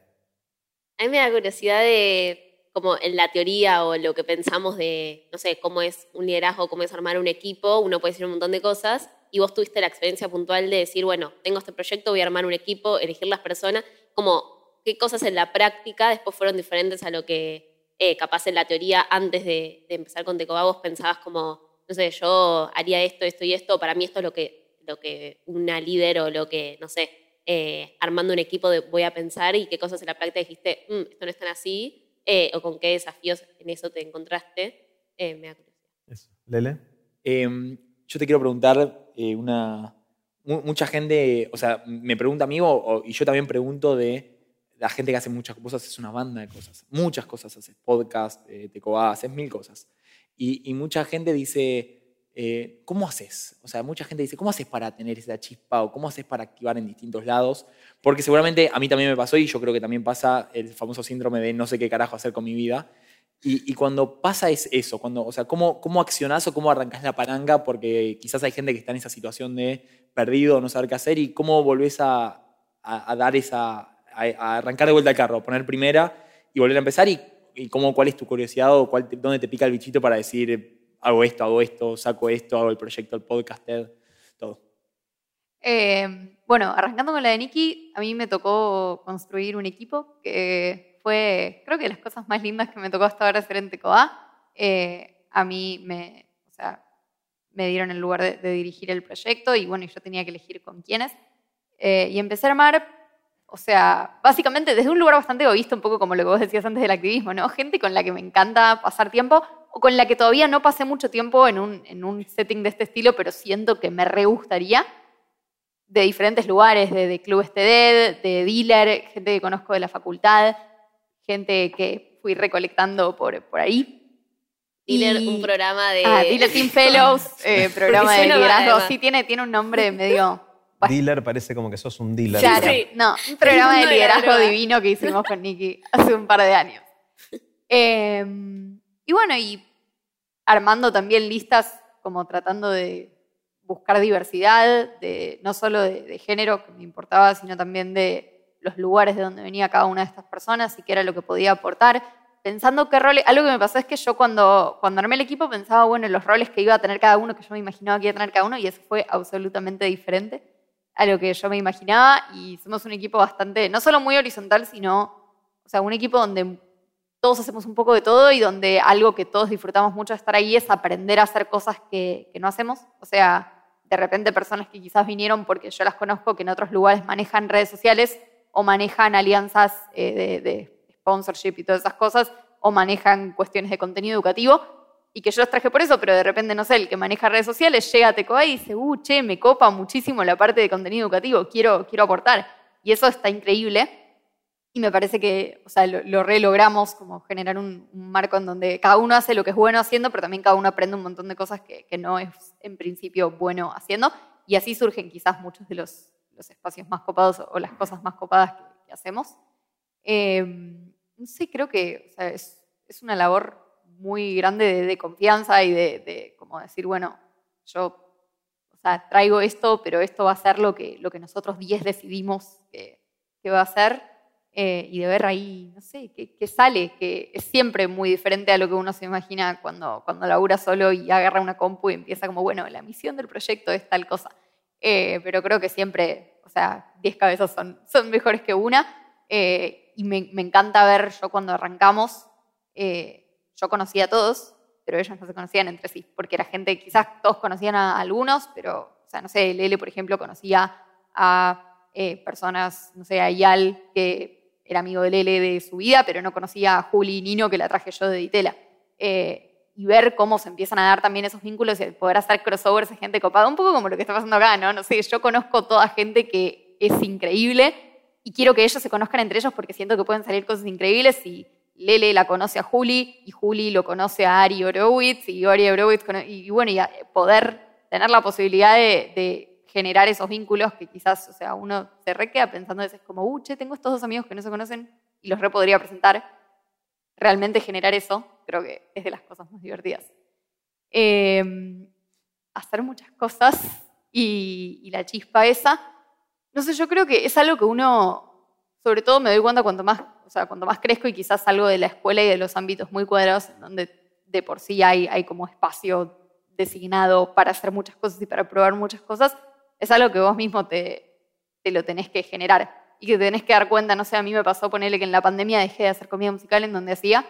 [SPEAKER 3] A mí me da curiosidad de como en la teoría o lo que pensamos de, no sé, cómo es un liderazgo, cómo es armar un equipo, uno puede decir un montón de cosas, y vos tuviste la experiencia puntual de decir, bueno, tengo este proyecto, voy a armar un equipo, elegir las personas, como qué cosas en la práctica después fueron diferentes a lo que eh, capaz en la teoría antes de, empezar con Tecoba vos pensabas como, no sé, yo haría esto, esto y esto, para mí esto es lo que, lo que una líder o lo que, no sé, eh, armando un equipo de, voy a pensar y qué cosas en la práctica dijiste, mm, esto no es tan así, eh, o con qué desafíos en eso te encontraste, eh, me da
[SPEAKER 1] curiosidad. Lele.
[SPEAKER 2] Em, yo te quiero preguntar eh, una... Mucha gente, o sea, me pregunta a mí y yo también pregunto de la gente que hace muchas cosas, es una banda de cosas, muchas cosas, haces podcast, te haces mil cosas. Y, y mucha gente dice, eh, ¿cómo haces? O sea, mucha gente dice, ¿cómo haces para tener esa chispa o cómo haces para activar en distintos lados? Porque seguramente a mí también me pasó y yo creo que también pasa el famoso síndrome de no sé qué carajo hacer con mi vida. Y, cuando pasa es eso, cuando, o sea, ¿cómo, cómo accionás o cómo arrancás la palanca? Porque quizás hay gente que está en esa situación de perdido, no saber qué hacer y cómo volvés a, dar esa, a, arrancar de vuelta el carro, poner primera y volver a empezar y, y cómo, cuál es tu curiosidad o cuál, dónde te pica el bichito para decir, hago esto, hago esto, saco esto, hago el proyecto, el podcast, todo.
[SPEAKER 4] Eh, bueno, arrancando con la de Nikki, a mí me tocó construir un equipo que fue, creo que las cosas más lindas que me tocó hasta ahora hacer en TECOA. Eh, a mí me, o sea, me dieron el lugar de, dirigir el proyecto y bueno, yo tenía que elegir con quiénes. Eh, y empecé a armar, o sea, básicamente desde un lugar bastante egoísta, un poco como lo que vos decías antes del activismo, ¿no? Gente con la que me encanta pasar tiempo, o con la que todavía no pasé mucho tiempo en un, en un setting de este estilo, pero siento que me re gustaría, de diferentes lugares, de, de Club Esteded, de dealer, gente que conozco de la facultad, gente que fui recolectando por, por ahí.
[SPEAKER 3] Dealer, un programa de...
[SPEAKER 4] Ah, Dealer Team Fellows, eh, programa de liderazgo. Sí, tiene, tiene un nombre medio...
[SPEAKER 1] Dealer parece como que sos un dealer.
[SPEAKER 4] Claro, no, un programa de liderazgo divino que hicimos con Nicky hace un par de años. Eh, y bueno, y armando también listas como tratando de buscar diversidad, de, no solo de, género, que me importaba, sino también de los lugares de donde venía cada una de estas personas y qué era lo que podía aportar. Pensando qué roles, algo que me pasó es que yo cuando, cuando armé el equipo pensaba, bueno, en los roles que iba a tener cada uno, que yo me imaginaba que iba a tener cada uno, y eso fue absolutamente diferente a lo que yo me imaginaba. Y somos un equipo bastante, no solo muy horizontal, sino, o sea, un equipo donde todos hacemos un poco de todo y donde algo que todos disfrutamos mucho de estar ahí es aprender a hacer cosas que, no hacemos. O sea, de repente personas que quizás vinieron porque yo las conozco que en otros lugares manejan redes sociales o manejan alianzas eh, de, sponsorship y todas esas cosas o manejan cuestiones de contenido educativo y que yo los traje por eso, pero de repente, no sé, el que maneja redes sociales llega a Tecoa y dice, uh, che, me copa muchísimo la parte de contenido educativo, quiero, quiero aportar. Y eso está increíble. Y me parece que, o sea, lo, lo re logramos como generar un, un marco en donde cada uno hace lo que es bueno haciendo, pero también cada uno aprende un montón de cosas que, que no es en principio bueno haciendo. Y así surgen quizás muchos de los, los espacios más copados o las cosas más copadas que, que hacemos. Eh, no sé, creo que o sea, es, es, una labor muy grande de, de confianza y de, de, como decir, bueno, yo o sea, traigo esto, pero esto va a ser lo que, lo que nosotros 10 decidimos que, que va a ser eh, y de ver ahí, no sé, qué, sale, que es siempre muy diferente a lo que uno se imagina cuando, cuando labura solo y agarra una compu y empieza como, bueno, la misión del proyecto es tal cosa. Eh, pero creo que siempre, o sea, 10 cabezas son, son mejores que una. Eh, y me, me, encanta ver, yo cuando arrancamos, eh, yo conocía a todos, pero ellos no se conocían entre sí, porque la gente, quizás todos conocían a algunos, pero, o sea, no sé, Lele, por ejemplo, conocía a eh, personas, no sé, a Yal, que era amigo de Lele de su vida, pero no conocía a Juli y Nino, que la traje yo de Ditela. Eh, y ver cómo se empiezan a dar también esos vínculos y poder hacer crossovers de gente copada, un poco como lo que está pasando acá, ¿no? No sé, yo conozco toda gente que es increíble y quiero que ellos se conozcan entre ellos porque siento que pueden salir cosas increíbles y Lele la conoce a Juli y Juli lo conoce a Ari Horowitz y Ari Horowitz y, bueno, y poder tener la posibilidad de generar esos vínculos que quizás, o sea, uno se requea pensando a veces como, uh, che, tengo estos dos amigos que no se conocen y los re podría presentar. Realmente generar eso creo que es de las cosas más divertidas. Eh, hacer muchas cosas y, y, la chispa esa. No sé, yo creo que es algo que uno, sobre todo me doy cuenta cuanto más, o sea, cuanto más crezco y quizás salgo de la escuela y de los ámbitos muy cuadrados, donde de por sí hay, hay como espacio designado para hacer muchas cosas y para probar muchas cosas, es algo que vos mismo te, te, lo tenés que generar y que te tenés que dar cuenta. No sé, a mí me pasó ponerle que en la pandemia dejé de hacer comida musical en donde hacía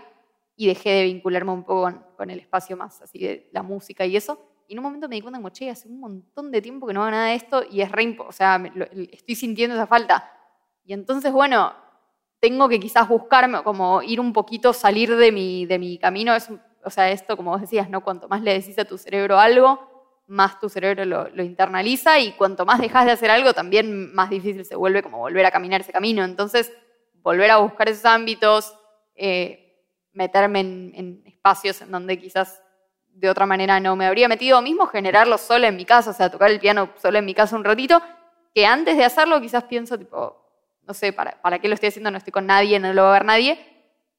[SPEAKER 4] y dejé de vincularme un poco con, el espacio más así de la música y eso. Y en un momento me di cuenta, como, che, hace un montón de tiempo que no hago nada de esto y es re, o sea, estoy sintiendo esa falta. Y entonces, bueno, tengo que quizás buscarme, como ir un poquito, salir de mi, de mi camino. Es, o sea, esto, como vos decías, ¿no? Cuanto más le decís a tu cerebro algo, más tu cerebro lo, internaliza y cuanto más dejas de hacer algo, también más difícil se vuelve como volver a caminar ese camino. Entonces, volver a buscar esos ámbitos, eh, meterme en, en, espacios en donde quizás de otra manera no me habría metido, mismo generarlo solo en mi casa, o sea, tocar el piano solo en mi casa un ratito, que antes de hacerlo quizás pienso, tipo, no sé, ¿para, para qué lo estoy haciendo? No estoy con nadie, no lo va a ver nadie,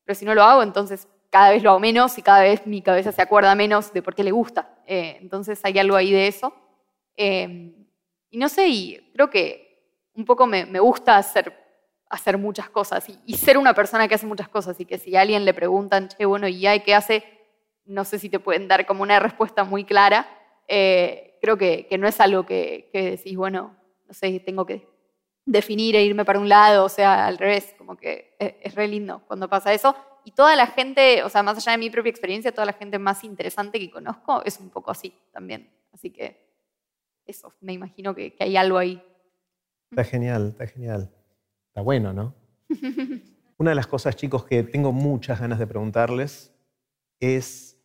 [SPEAKER 4] pero si no lo hago, entonces cada vez lo hago menos y cada vez mi cabeza se acuerda menos de por qué le gusta. Eh, entonces hay algo ahí de eso. Eh, y no sé, y creo que un poco me, gusta hacer, hacer muchas cosas y, ser una persona que hace muchas cosas y que si a alguien le preguntan, che, bueno, ¿y hay qué hace? No sé si te pueden dar como una respuesta muy clara. Eh, creo que, que, no es algo que, que decís, bueno, no sé, tengo que definir e irme para un lado, o sea, al revés, como que es, es re lindo cuando pasa eso y toda la gente, o sea, más allá de mi propia experiencia, toda la gente más interesante que conozco es un poco así también. Así que eso, me imagino que, hay algo ahí.
[SPEAKER 1] Está genial, está genial. Está bueno, ¿no? Una de las cosas, chicos, que tengo muchas ganas de preguntarles es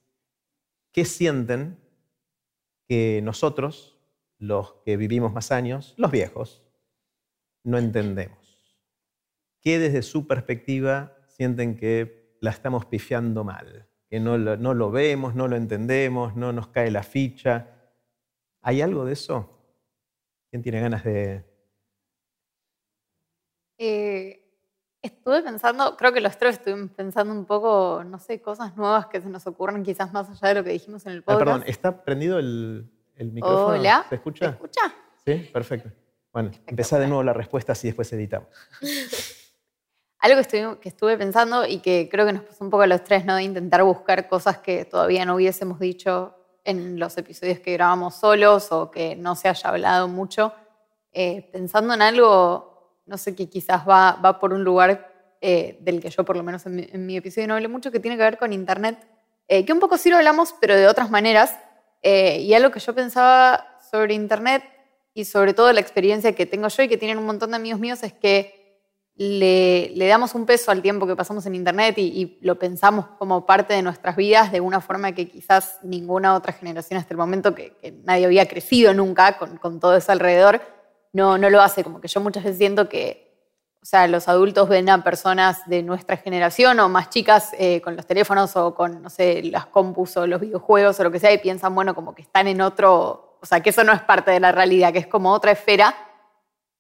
[SPEAKER 1] qué sienten que nosotros, los que vivimos más años, los viejos, no entendemos. ¿Qué desde su perspectiva sienten que la estamos pifiando mal, que no lo, no lo vemos, no lo entendemos, no nos cae la ficha. ¿Hay algo de eso? ¿Quién tiene ganas de...?
[SPEAKER 4] Eh, estuve pensando, creo que los tres estuvimos pensando un poco, no sé, cosas nuevas que se nos ocurren quizás más allá de lo que dijimos en el podcast.
[SPEAKER 1] Ah, perdón, ¿está prendido el, el micrófono?
[SPEAKER 4] Hola.
[SPEAKER 1] ¿Se escucha?
[SPEAKER 4] ¿Se escucha?
[SPEAKER 1] Sí, perfecto. Bueno, empezá de nuevo la respuesta así después editamos.
[SPEAKER 4] Algo que estuve, pensando y que creo que nos pasó un poco a los tres, ¿no? De intentar buscar cosas que todavía no hubiésemos dicho en los episodios que grabamos solos o que no se haya hablado mucho. Eh, pensando en algo, no sé, que quizás va, por un lugar eh, del que yo por lo menos en mi, episodio no hablé mucho, que tiene que ver con Internet, eh, que un poco sí lo hablamos, pero de otras maneras. Y algo que yo pensaba sobre Internet y sobre todo la experiencia que tengo yo y que tienen un montón de amigos míos es que le, damos un peso al tiempo que pasamos en Internet y, lo pensamos como parte de nuestras vidas de una forma que quizás ninguna otra generación hasta el momento, que, nadie había crecido nunca con, con, todo eso alrededor, no, no lo hace. Como que yo muchas veces siento que, o sea, los adultos ven a personas de nuestra generación o más chicas eh, con los teléfonos o con, no sé, las compus o los videojuegos o lo que sea y piensan, bueno, como que están en otro, o sea, que eso no es parte de la realidad, que es como otra esfera.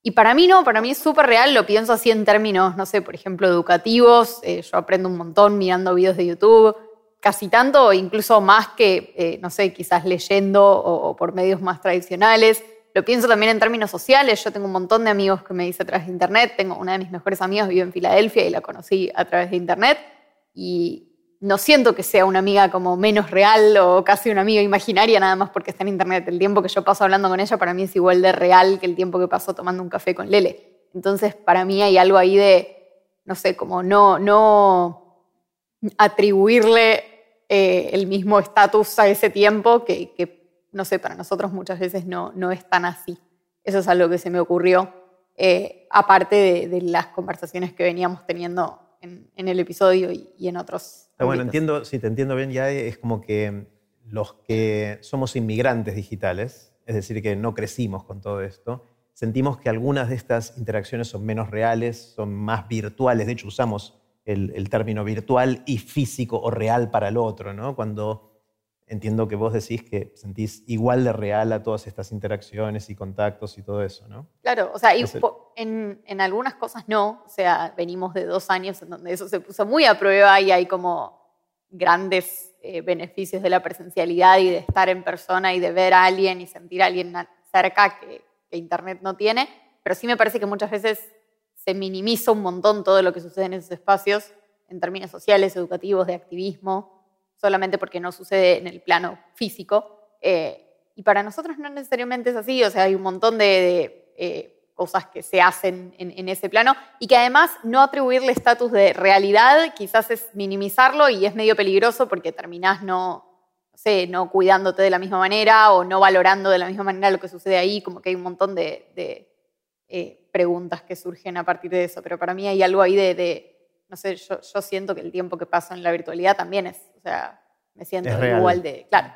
[SPEAKER 4] Y para mí no, para mí es súper real, lo pienso así en términos, no sé, por ejemplo, educativos. Eh, yo aprendo un montón mirando videos de YouTube, casi tanto incluso más que, eh, no sé, quizás leyendo o, por medios más tradicionales. Lo pienso también en términos sociales. Yo tengo un montón de amigos que me hice a través de Internet. Tengo una de mis mejores amigas, vive en Filadelfia y la conocí a través de Internet. No siento que sea una amiga como menos real o casi una amiga imaginaria nada más porque está en Internet. El tiempo que yo paso hablando con ella para mí es igual de real que el tiempo que paso tomando un café con Lele. Entonces, para mí hay algo ahí de, no sé, como no, no atribuirle eh, el mismo estatus a ese tiempo que, no sé, para nosotros muchas veces no, no es tan así. Eso es algo que se me ocurrió, eh, aparte de, las conversaciones que veníamos teniendo en, el episodio y, en otros.
[SPEAKER 1] bueno, entiendo, si te entiendo bien, ya es como que los que somos inmigrantes digitales, es decir, que no crecimos con todo esto, sentimos que algunas de estas interacciones son menos reales, son más virtuales. De hecho, usamos el, término virtual y físico o real para el otro, ¿no? Cuando entiendo que vos decís que sentís igual de real a todas estas interacciones y contactos y todo eso, ¿no?
[SPEAKER 4] Claro, o sea, en, en, algunas cosas no, o sea, venimos de dos años en donde eso se puso muy a prueba y hay como grandes eh, beneficios de la presencialidad y de estar en persona y de ver a alguien y sentir a alguien cerca que, que Internet no tiene, pero sí me parece que muchas veces se minimiza un montón todo lo que sucede en esos espacios en términos sociales, educativos, de activismo, solamente porque no sucede en el plano físico. Eh, y para nosotros no necesariamente es así, o sea, hay un montón de, eh, cosas que se hacen en, ese plano y que además no atribuirle estatus de realidad quizás es minimizarlo y es medio peligroso porque terminás no, no, sé, no cuidándote de la misma manera o no valorando de la misma manera lo que sucede ahí, como que hay un montón de eh, preguntas que surgen a partir de eso, pero para mí hay algo ahí de, no sé, yo, siento que el tiempo que paso en la virtualidad también es, o sea, me siento igual de, claro.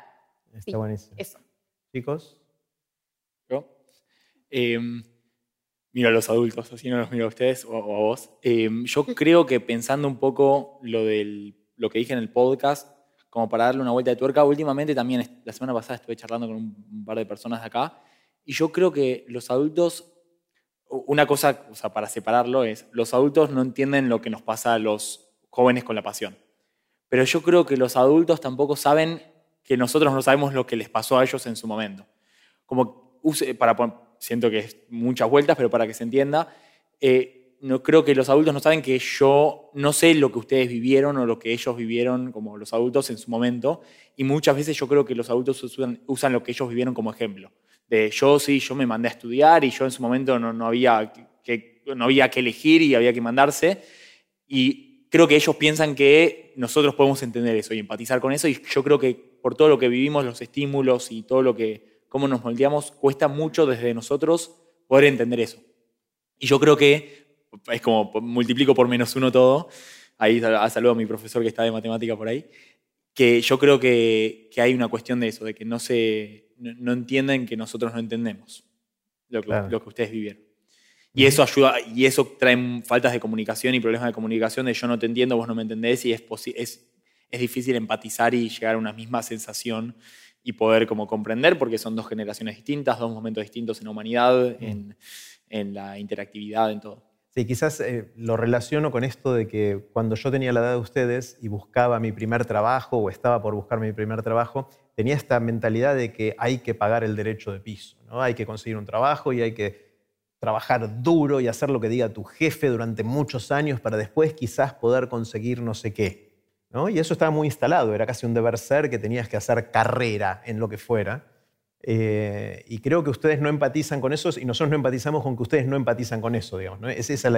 [SPEAKER 1] Está buenísimo.
[SPEAKER 4] Eso.
[SPEAKER 1] Chicos.
[SPEAKER 2] Yo. Em, miro a los adultos, así no los miro a ustedes o, a vos. Em, yo creo que pensando un poco lo, del, lo que dije en el podcast, como para darle una vuelta de tuerca, últimamente también, la semana pasada estuve charlando con un par de personas de acá, y yo creo que los adultos una cosa, o sea, para separarlo es, los adultos no entienden lo que nos pasa a los jóvenes con la pasión. Pero yo creo que los adultos tampoco saben que nosotros no sabemos lo que les pasó a ellos en su momento. Como para siento que es muchas vueltas, pero para que se entienda, eh, no creo que los adultos no saben que yo no sé lo que ustedes vivieron o lo que ellos vivieron como los adultos en su momento. Y muchas veces yo creo que los adultos usan lo que ellos vivieron como ejemplo de yo sí, yo me mandé a estudiar y yo en su momento no, no, había, que, no había que elegir y había que mandarse. Y creo que ellos piensan que nosotros podemos entender eso y empatizar con eso. Y yo creo que por todo lo que vivimos, los estímulos y todo lo que, cómo nos moldeamos, cuesta mucho desde nosotros poder entender eso. Y yo creo que es como multiplico por menos uno todo. Ahí saludo a mi profesor que está de matemática por ahí. Que yo creo que, que hay una cuestión de eso, de que no se, no, entienden que nosotros no entendemos lo que ustedes vivieron. Y eso ayuda, y eso trae faltas de comunicación y problemas de comunicación de yo no te entiendo, vos no me entendés, y es, es, es difícil empatizar y llegar a una misma sensación y poder como comprender, porque son dos generaciones distintas, dos momentos distintos en la humanidad, en, en la interactividad, en todo.
[SPEAKER 1] Sí, quizás eh, lo relaciono con esto de que cuando yo tenía la edad de ustedes y buscaba mi primer trabajo o estaba por buscar mi primer trabajo, tenía esta mentalidad de que hay que pagar el derecho de piso, ¿no? hay que conseguir un trabajo y hay que trabajar duro y hacer lo que diga tu jefe durante muchos años para después quizás poder conseguir no sé qué. ¿no? Y eso estaba muy instalado, era casi un deber ser que tenías que hacer carrera en lo que fuera. Eh, y creo que ustedes no empatizan con eso y nosotros no empatizamos con que ustedes no empatizan con eso, digamos. ¿no? Es esa lo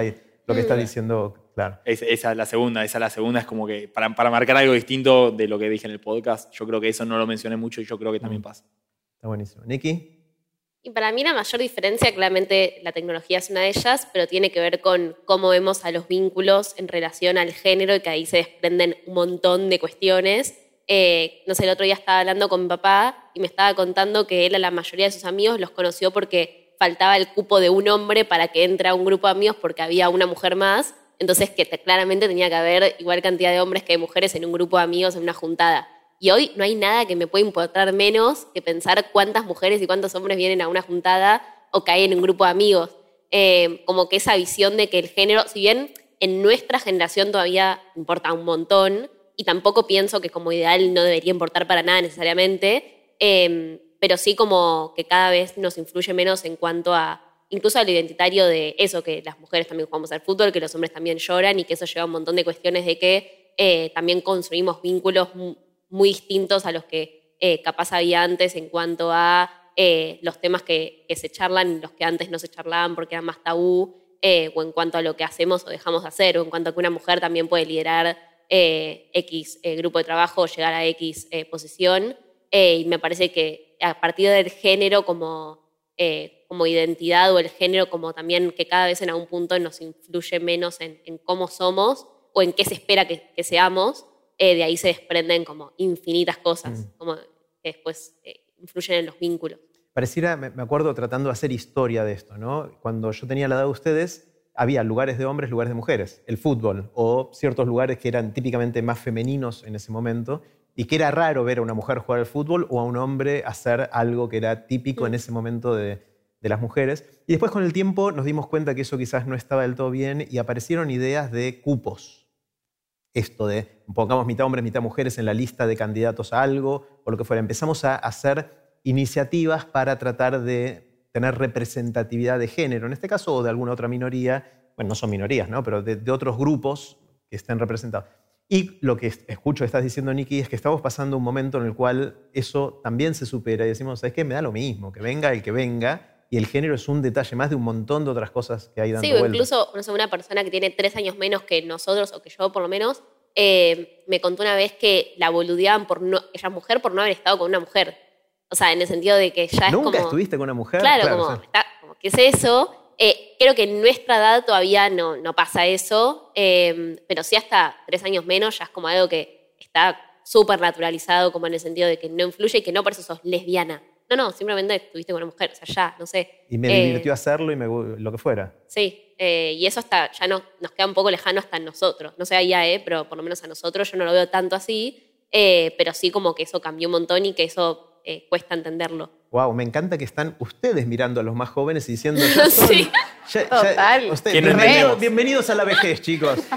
[SPEAKER 1] que está mm. diciendo, claro.
[SPEAKER 2] esa es la segunda, esa es la segunda, es como que para, para, marcar algo distinto de lo que dije en el podcast, yo creo que eso no lo mencioné mucho y yo creo que también mm. pasa.
[SPEAKER 1] Está buenísimo. Nicky.
[SPEAKER 3] Para mí la mayor diferencia, claramente la tecnología es una de ellas, pero tiene que ver con cómo vemos a los vínculos en relación al género y que ahí se desprenden un montón de cuestiones eh, no sé, el otro día estaba hablando con mi papá y me estaba contando que él a la mayoría de sus amigos los conoció porque faltaba el cupo de un hombre para que entre a un grupo de amigos porque había una mujer más. Entonces, que claramente tenía que haber igual cantidad de hombres que de mujeres en un grupo de amigos en una juntada. Y hoy no hay nada que me pueda importar menos que pensar cuántas mujeres y cuántos hombres vienen a una juntada o caen en un grupo de amigos. Eh, como que esa visión de que el género, si bien en nuestra generación todavía importa un montón, y tampoco pienso que como ideal no debería importar para nada necesariamente, eh, pero sí como que cada vez nos influye menos en cuanto a incluso al identitario de eso, que las mujeres también jugamos al fútbol, que los hombres también lloran y que eso lleva un montón de cuestiones de que eh, también construimos vínculos muy distintos a los que eh, capaz había antes en cuanto a eh, los temas que, se charlan, los que antes no se charlaban porque eran más tabú, o en cuanto a lo que hacemos o dejamos de hacer, o en cuanto a que una mujer también puede liderar X grupo de trabajo o llegar a X posición. y me parece que a partir del género como como identidad o el género como también que cada vez en algún punto nos influye menos en, cómo somos o en qué se espera que, seamos, eh, de ahí se desprenden como infinitas cosas, mm. como que después eh, influyen en los vínculos.
[SPEAKER 1] Pareciera, me acuerdo tratando de hacer historia de esto, ¿no? Cuando yo tenía la edad de ustedes, había lugares de hombres, lugares de mujeres, el fútbol o ciertos lugares que eran típicamente más femeninos en ese momento y que era raro ver a una mujer jugar al fútbol o a un hombre hacer algo que era típico en mm. ese momento de, de las mujeres. Y después con el tiempo nos dimos cuenta que eso quizás no estaba del todo bien y aparecieron ideas de cupos. Esto de pongamos mitad hombres, mitad mujeres en la lista de candidatos a algo o lo que fuera. Empezamos a hacer iniciativas para tratar de tener representatividad de género, en este caso o de alguna otra minoría, bueno, no son minorías, ¿no? pero de, otros grupos que estén representados. Y lo que escucho estás diciendo, Nicky, es que estamos pasando un momento en el cual eso también se supera y decimos, ¿sabes qué? Me da lo mismo, que venga el que venga, y el género es un detalle más de un montón de otras cosas que hay dando
[SPEAKER 3] Sí, o incluso una persona que tiene tres años menos que nosotros, o que yo por lo menos, eh, me contó una vez que la boludeaban por no, ella mujer por no haber estado con una mujer. O sea, en el sentido de que ya es como...
[SPEAKER 1] ¿Nunca estuviste con una mujer?
[SPEAKER 3] Claro, como, ¿qué es eso? Eh, creo que en nuestra edad todavía no, no pasa eso, eh, pero sí hasta tres años menos ya es como algo que está súper naturalizado, como en el sentido de que no influye y que no por eso sos lesbiana. No, no, simplemente estuviste con una mujer, o sea, ya, no sé.
[SPEAKER 1] Y me divirtió eh, hacerlo y me, lo que fuera.
[SPEAKER 3] Sí, eh, y eso hasta, ya no, nos queda un poco lejano hasta nosotros. No sé allá, eh, pero por lo menos a nosotros yo no lo veo tanto así, eh, pero sí como que eso cambió un montón y que eso cuesta entenderlo.
[SPEAKER 1] Wow, me encanta que están ustedes mirando a los más jóvenes y diciendo, ya
[SPEAKER 3] sí. Total.
[SPEAKER 1] bienvenidos, a la vejez, chicos.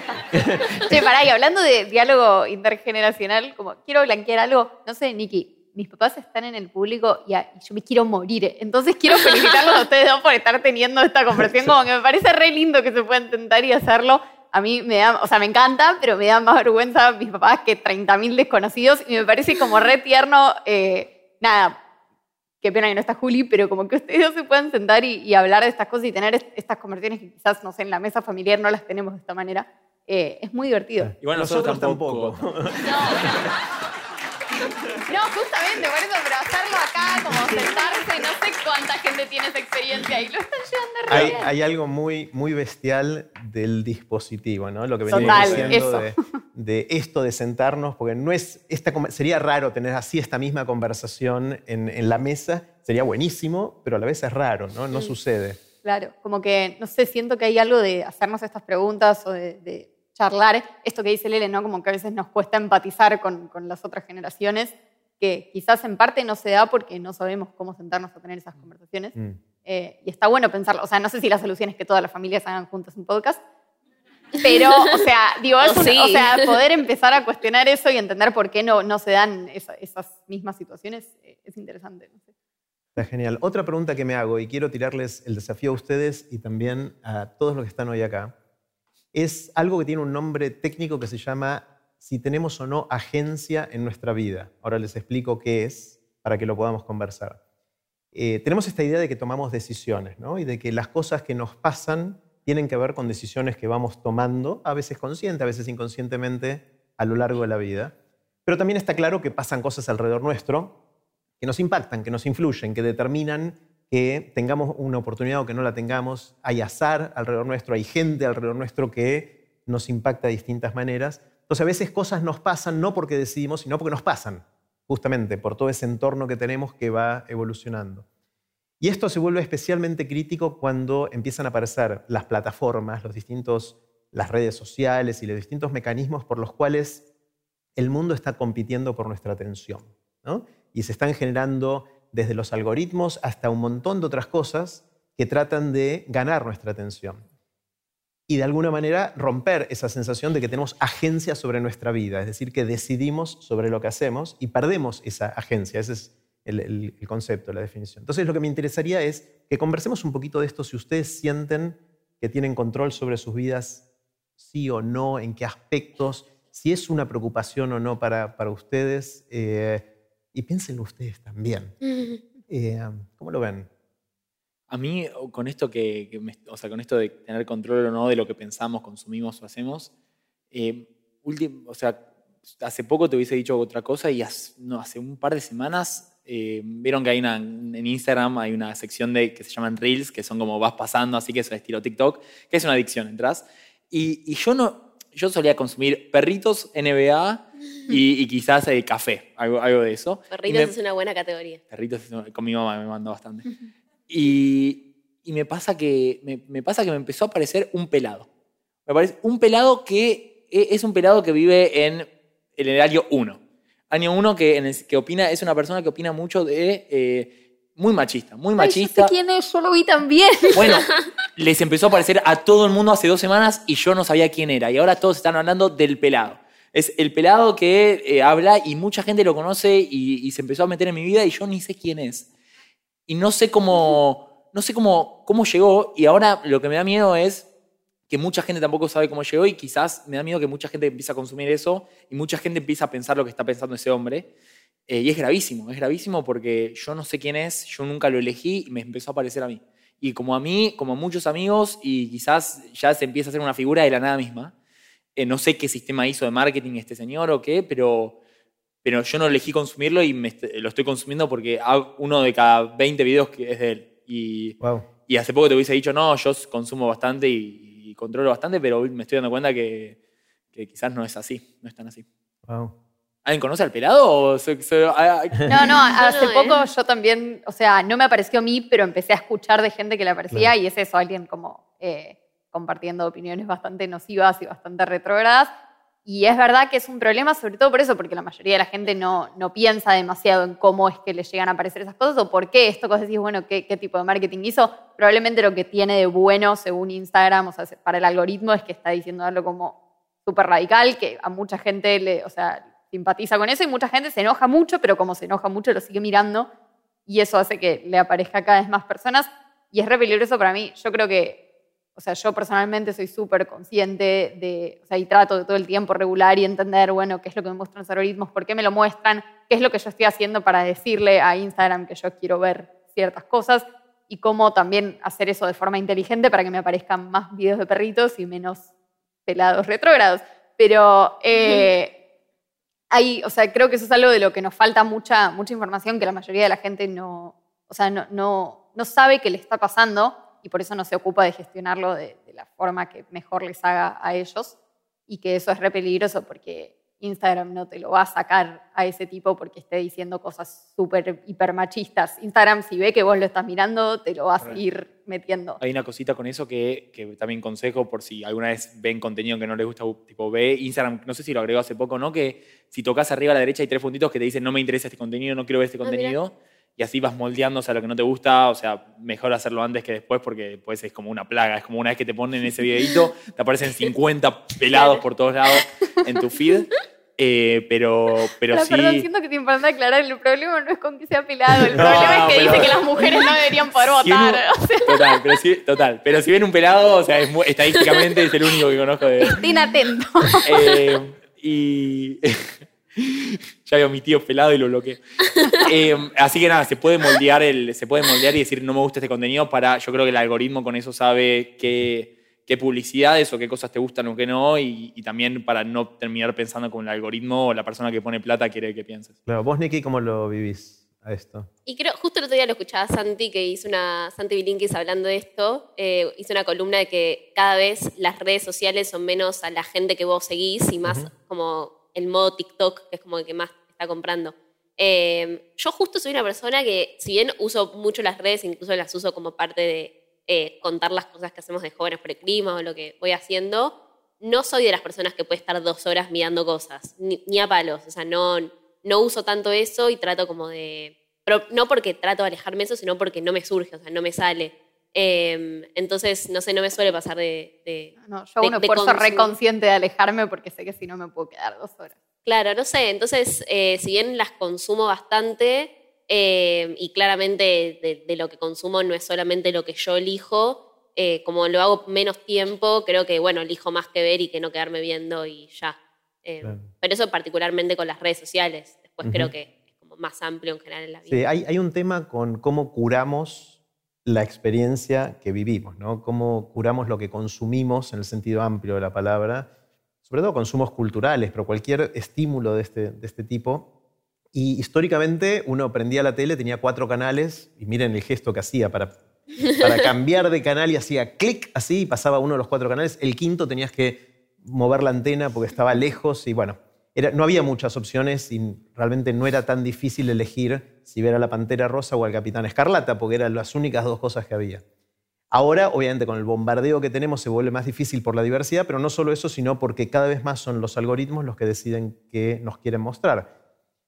[SPEAKER 4] Sí, pará, y hablando de diálogo intergeneracional, como quiero blanquear algo, no sé, Nikki, mis papás están en el público y, yo me quiero morir. Entonces quiero felicitarlos a ustedes dos por estar teniendo esta conversación. Como que me parece re lindo que se pueda intentar y hacerlo. A mí me da, o sea, me encanta, pero me da más vergüenza mis papás que 30.000 desconocidos y me parece como re tierno. Eh, nada, qué pena que no está Juli, pero como que ustedes dos se puedan sentar y, hablar de estas cosas y tener estas conversaciones que quizás, no sé, en la mesa familiar no las tenemos de esta manera. Eh, es muy divertido.
[SPEAKER 1] Igual nosotros, tampoco. No,
[SPEAKER 4] no, justamente, por eso, pero hacerlo acá, como sentarse, no sé cuánta gente tiene esa experiencia y lo están llevando
[SPEAKER 1] hay, hay algo muy, muy bestial del dispositivo, ¿no? Lo que venimos diciendo de, de, esto de sentarnos, porque no es, esta, sería raro tener así esta misma conversación en, en, la mesa, sería buenísimo, pero a la vez es raro, ¿no? No sucede.
[SPEAKER 4] Claro, como que, no sé, siento que hay algo de hacernos estas preguntas o de charlar esto que dice Lele, ¿no? Como que a veces nos cuesta empatizar con, con, las otras generaciones, que quizás en parte no se da porque no sabemos cómo sentarnos a tener esas conversaciones. Mm. Eh, y está bueno pensarlo. O sea, no sé si la solución es que todas las familias hagan juntas un podcast, pero, o sea, digo, es o sea, poder empezar a cuestionar eso y entender por qué no, no se dan esas mismas situaciones eh, es interesante.
[SPEAKER 1] Está genial. Otra pregunta que me hago, y quiero tirarles el desafío a ustedes y también a todos los que están hoy acá, es algo que tiene un nombre técnico que se llama si tenemos o no agencia en nuestra vida. Ahora les explico qué es para que lo podamos conversar. Eh, tenemos esta idea de que tomamos decisiones ¿no? y de que las cosas que nos pasan tienen que ver con decisiones que vamos tomando, a veces consciente, a veces inconscientemente, a lo largo de la vida. Pero también está claro que pasan cosas alrededor nuestro que nos impactan, que nos influyen, que determinan que tengamos una oportunidad o que no la tengamos. Hay azar alrededor nuestro, hay gente alrededor nuestro que nos impacta de distintas maneras. Entonces a veces cosas nos pasan no porque decidimos, sino porque nos pasan, justamente por todo ese entorno que tenemos que va evolucionando. Y esto se vuelve especialmente crítico cuando empiezan a aparecer las plataformas, los distintos, las redes sociales y los distintos mecanismos por los cuales el mundo está compitiendo por nuestra atención. Y se están generando desde los algoritmos hasta un montón de otras cosas que tratan de ganar nuestra atención. Y de alguna manera romper esa sensación de que tenemos agencia sobre nuestra vida, es decir, que decidimos sobre lo que hacemos y perdemos esa agencia. Ese es el, concepto, la definición. Entonces lo que me interesaría es que conversemos un poquito de esto, si ustedes sienten que tienen control sobre sus vidas, sí o no, en qué aspectos, si es una preocupación o no para, ustedes, eh, y piénsenlo ustedes también. Eh, ¿Cómo lo ven?
[SPEAKER 2] A mí, con esto, que, o sea, con esto de tener control o no de lo que pensamos, consumimos o hacemos, eh, o sea, hace poco te hubiese dicho otra cosa y no, hace un par de semanas eh, vieron que hay una, en Instagram hay una sección de, que se llaman Reels, que son como vas pasando, así que es estilo TikTok, que es una adicción, entras. Y, yo no, yo solía consumir perritos, NBA y, quizás eh, café, algo, algo, de eso.
[SPEAKER 3] Perritos es una buena categoría.
[SPEAKER 2] Perritos, con mi mamá me mandó bastante. Y, y me, pasa que, me, me, pasa que me empezó a aparecer un pelado. Me parece un pelado que e, es un pelado que vive en el horario 1 año uno que, en que opina, es una persona que opina mucho de. Eh, muy machista, muy machista.
[SPEAKER 4] Ay, quién es, yo lo vi también.
[SPEAKER 2] Bueno, les empezó a aparecer a todo el mundo hace dos semanas y yo no sabía quién era. Y ahora todos están hablando del pelado. Es el pelado que eh, habla y mucha gente lo conoce y, y, se empezó a meter en mi vida y yo ni sé quién es. Y no sé cómo, no sé cómo, cómo llegó y ahora lo que me da miedo es que mucha gente tampoco sabe cómo llegó y quizás me da miedo que mucha gente empiece a consumir eso y mucha gente empieza a pensar lo que está pensando ese hombre. Eh, y es gravísimo, es gravísimo porque yo no sé quién es, yo nunca lo elegí y me empezó a parecer a mí. Y como a mí, como a muchos amigos, y quizás ya se empieza a hacer una figura de la nada misma. Eh, no sé qué sistema hizo de marketing este señor o qué, pero, pero yo no elegí consumirlo y lo estoy consumiendo porque uno de cada 20 videos que es de él. Y, y hace poco te hubiese dicho, no, yo consumo bastante y, controlo bastante, pero me estoy dando cuenta que, quizás no es así, no es tan así. ¿Alguien conoce al pelado?
[SPEAKER 4] no, no, hace poco yo también, o sea, no me apareció a mí, pero empecé a escuchar de gente que le aparecía y es eso, alguien como eh, compartiendo opiniones bastante nocivas y bastante retrógradas. Y es verdad que es un problema, sobre todo por eso, porque la mayoría de la gente no, no piensa demasiado en cómo es que le llegan a aparecer esas cosas o por qué esto que decís, bueno, ¿qué, qué tipo de marketing hizo. Probablemente lo que tiene de bueno, según Instagram, o sea, para el algoritmo, es que está diciendo algo como súper radical, que a mucha gente le, o sea, simpatiza con eso y mucha gente se enoja mucho, pero como se enoja mucho, lo sigue mirando y eso hace que le aparezca cada vez más personas y es re peligroso para mí. Yo creo que o sea, yo personalmente soy súper consciente de, o sea, y trato de todo el tiempo regular y entender, bueno, qué es lo que me muestran los algoritmos, por qué me lo muestran, qué es lo que yo estoy haciendo para decirle a Instagram que yo quiero ver ciertas cosas y cómo también hacer eso de forma inteligente para que me aparezcan más videos de perritos y menos pelados retrógrados. Pero eh, o sea, creo que eso es algo de lo que nos falta mucha, mucha información que la mayoría de la gente no, o sea, no, no, no sabe que le está pasando y por eso no se ocupa de gestionarlo de, la forma que mejor les haga a ellos y que eso es re peligroso porque Instagram no te lo va a sacar a ese tipo porque esté diciendo cosas súper hipermachistas. Instagram, si ve que vos lo estás mirando, te lo va a seguir metiendo.
[SPEAKER 2] Hay una cosita con eso que, que, también consejo por si alguna vez ven contenido que no les gusta, tipo ve Instagram, no sé si lo agregó hace poco, ¿no? Que si tocas arriba a la derecha hay tres puntitos que te dicen no me interesa este contenido, no quiero ver este ah, contenido y así vas moldeándose a lo que no te gusta, o sea, mejor hacerlo antes que después porque después es como una plaga, es como una vez que te ponen ese videito, te aparecen 50 pelados por todos lados en tu feed. Eh, pero, pero sí.
[SPEAKER 4] Perdón, siento que te importa aclarar. El problema no es con que sea pelado. El problema es que dice que las mujeres no deberían poder votar.
[SPEAKER 2] Total, pero si, total. Pero si ven un pelado, o sea, estadísticamente es el único que conozco de.
[SPEAKER 4] Estén atentos.
[SPEAKER 2] Eh, y. ya veo a mi tío pelado y lo bloqueé. Eh, así que nada, se puede, moldear el, se puede moldear y decir no me gusta este contenido para, yo creo que el algoritmo con eso sabe qué, qué publicidades o qué cosas te gustan o qué no y, también para no terminar pensando con el algoritmo o la persona que pone plata quiere que pienses.
[SPEAKER 1] Claro, vos Nicky, ¿cómo lo vivís? A esto.
[SPEAKER 3] Y creo, justo el otro día lo escuchaba Santi, que hizo una, Santi Bilinkis hablando de esto, eh, hizo una columna de que cada vez las redes sociales son menos a la gente que vos seguís y más como el modo TikTok, que es como el que más está comprando. Eh, yo justo soy una persona que, si bien uso mucho las redes, incluso las uso como parte de eh, contar las cosas que hacemos de jóvenes por el clima o lo que voy haciendo, no soy de las personas que puede estar dos horas mirando cosas, ni, ni a palos. O sea, no, no uso tanto eso y trato como de... Pero no porque trato de alejarme de eso, sino porque no me surge, o sea, no me sale. Eh, entonces, no sé, no me suele pasar de... de
[SPEAKER 4] No, yo hago un esfuerzo
[SPEAKER 3] consumir.
[SPEAKER 4] re consciente de alejarme porque sé que si no me puedo quedar dos horas.
[SPEAKER 3] Claro, no sé, entonces, eh, si bien las consumo bastante, eh, y claramente de, de lo que consumo no es solamente lo que yo elijo, eh, como lo hago menos tiempo, creo que, bueno, elijo más que ver y que no quedarme viendo y ya. Eh,
[SPEAKER 1] Claro.
[SPEAKER 3] Pero eso particularmente con las redes sociales. Después
[SPEAKER 1] Ujú.
[SPEAKER 3] creo que es como más amplio en general en la vida.
[SPEAKER 1] Sí, hay, hay un tema con cómo curamos la experiencia que vivimos, ¿no? Cómo curamos lo que consumimos en el sentido amplio de la palabra, sobre todo consumos culturales, pero cualquier estímulo de este, de este tipo. Y históricamente uno prendía la tele, tenía cuatro canales, y miren el gesto que hacía para, para cambiar de canal y hacía clic así y pasaba uno de los cuatro canales. El quinto tenías que mover la antena porque estaba lejos y bueno, no había muchas opciones y realmente no era tan difícil elegir si ver a la Pantera Rosa o al Capitán Escarlata, porque eran las únicas dos cosas que había. Ahora, obviamente, con el bombardeo que tenemos se vuelve más difícil por la diversidad, pero no solo eso, sino porque cada vez más son los algoritmos los que deciden qué nos quieren mostrar.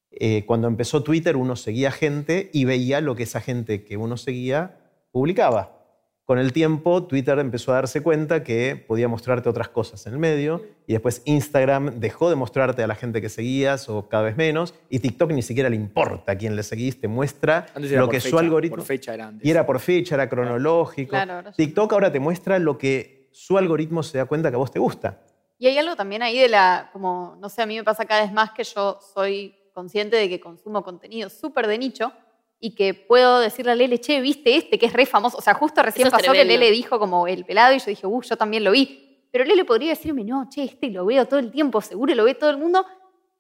[SPEAKER 1] Eh, cuando empezó Twitter, uno seguía gente y veía lo que esa gente que uno seguía publicaba. Con el tiempo, Twitter empezó a darse cuenta que podía mostrarte otras cosas en el medio y después Instagram dejó de mostrarte a la gente que seguías o cada vez menos y TikTok ni siquiera le importa a quién le seguís, te muestra lo que
[SPEAKER 2] fecha,
[SPEAKER 1] su algoritmo...
[SPEAKER 2] Por fecha era antes.
[SPEAKER 1] Y era por fecha, era cronológico.
[SPEAKER 4] Claro, ahora sí.
[SPEAKER 1] TikTok ahora te muestra lo que su algoritmo se da cuenta que a vos te gusta.
[SPEAKER 4] Y hay algo también ahí de la, como, no sé, a mí me pasa cada vez más que yo soy consciente de que consumo contenido súper de nicho y que puedo decirle a Lele, che, ¿viste este que es re famoso? O sea, justo recién
[SPEAKER 3] Eso es
[SPEAKER 4] pasó que. Lele dijo como el pelado y yo dije, uh, yo también lo vi. Pero Lele podría decirme, no, che, este lo veo todo el tiempo, seguro lo ve todo el mundo.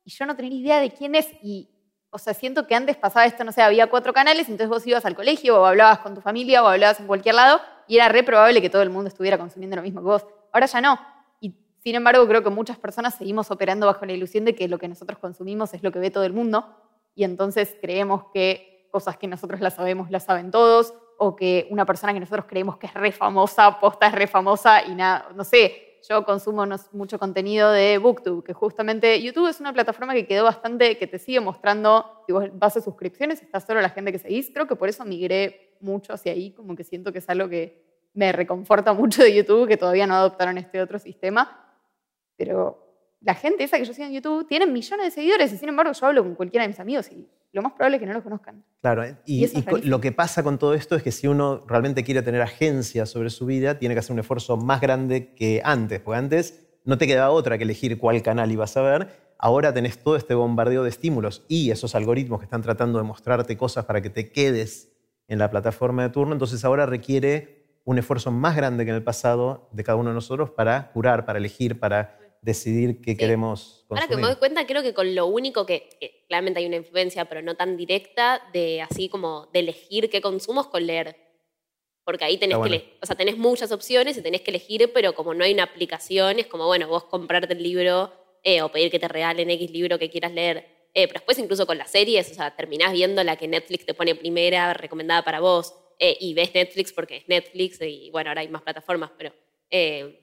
[SPEAKER 4] Y yo no tenía idea de quién es. Y, o sea, siento que antes pasaba esto, no sé, había cuatro canales, entonces vos ibas al colegio o hablabas con tu familia o hablabas en cualquier lado y era re probable que todo el mundo estuviera consumiendo lo mismo que vos. Ahora ya no. Y sin embargo, creo que muchas personas seguimos operando bajo la ilusión de que lo que nosotros consumimos es lo que ve todo el mundo. Y entonces creemos que cosas que nosotros las sabemos las saben todos, o que una persona que nosotros creemos que es re famosa, posta es re famosa y nada, no sé, yo consumo mucho contenido de Booktube, que justamente YouTube es una plataforma que quedó bastante, que te sigue mostrando, si vos vas a suscripciones, está solo la gente que seguís, creo que por eso migré mucho hacia ahí, como que siento que es algo que me reconforta mucho de YouTube, que todavía no adoptaron este otro sistema, pero la gente esa que yo sigo en YouTube tiene millones de seguidores y sin embargo yo hablo con cualquiera de mis amigos y lo más probable es que no los conozcan.
[SPEAKER 1] Claro, ¿eh? y, lo que pasa con todo esto es que si uno realmente quiere tener agencia sobre su vida, tiene que hacer un esfuerzo más grande que antes, porque antes no te quedaba otra que elegir cuál canal ibas a ver. Ahora tenés todo este bombardeo de estímulos y esos algoritmos que están tratando de mostrarte cosas para que te quedes en la plataforma de turno. Entonces ahora requiere un esfuerzo más grande que en el pasado de cada uno de nosotros para curar, para elegir, para decidir qué
[SPEAKER 3] Sí.
[SPEAKER 1] queremos
[SPEAKER 3] Ahora
[SPEAKER 1] consumir.
[SPEAKER 3] que me doy cuenta, creo que con lo único que, que claramente hay una influencia, pero no tan directa, de así como de elegir qué consumo es con leer. Porque ahí tenés que o sea, tenés muchas opciones y tenés que elegir, pero como no hay una aplicación, es como, bueno, vos comprarte el libro eh, o pedir que te regalen X libro que quieras leer. Eh, pero después incluso con las series, o sea, terminás viendo la que Netflix te pone primera, recomendada para vos, eh, y ves Netflix porque es Netflix, y bueno, ahora hay más plataformas, pero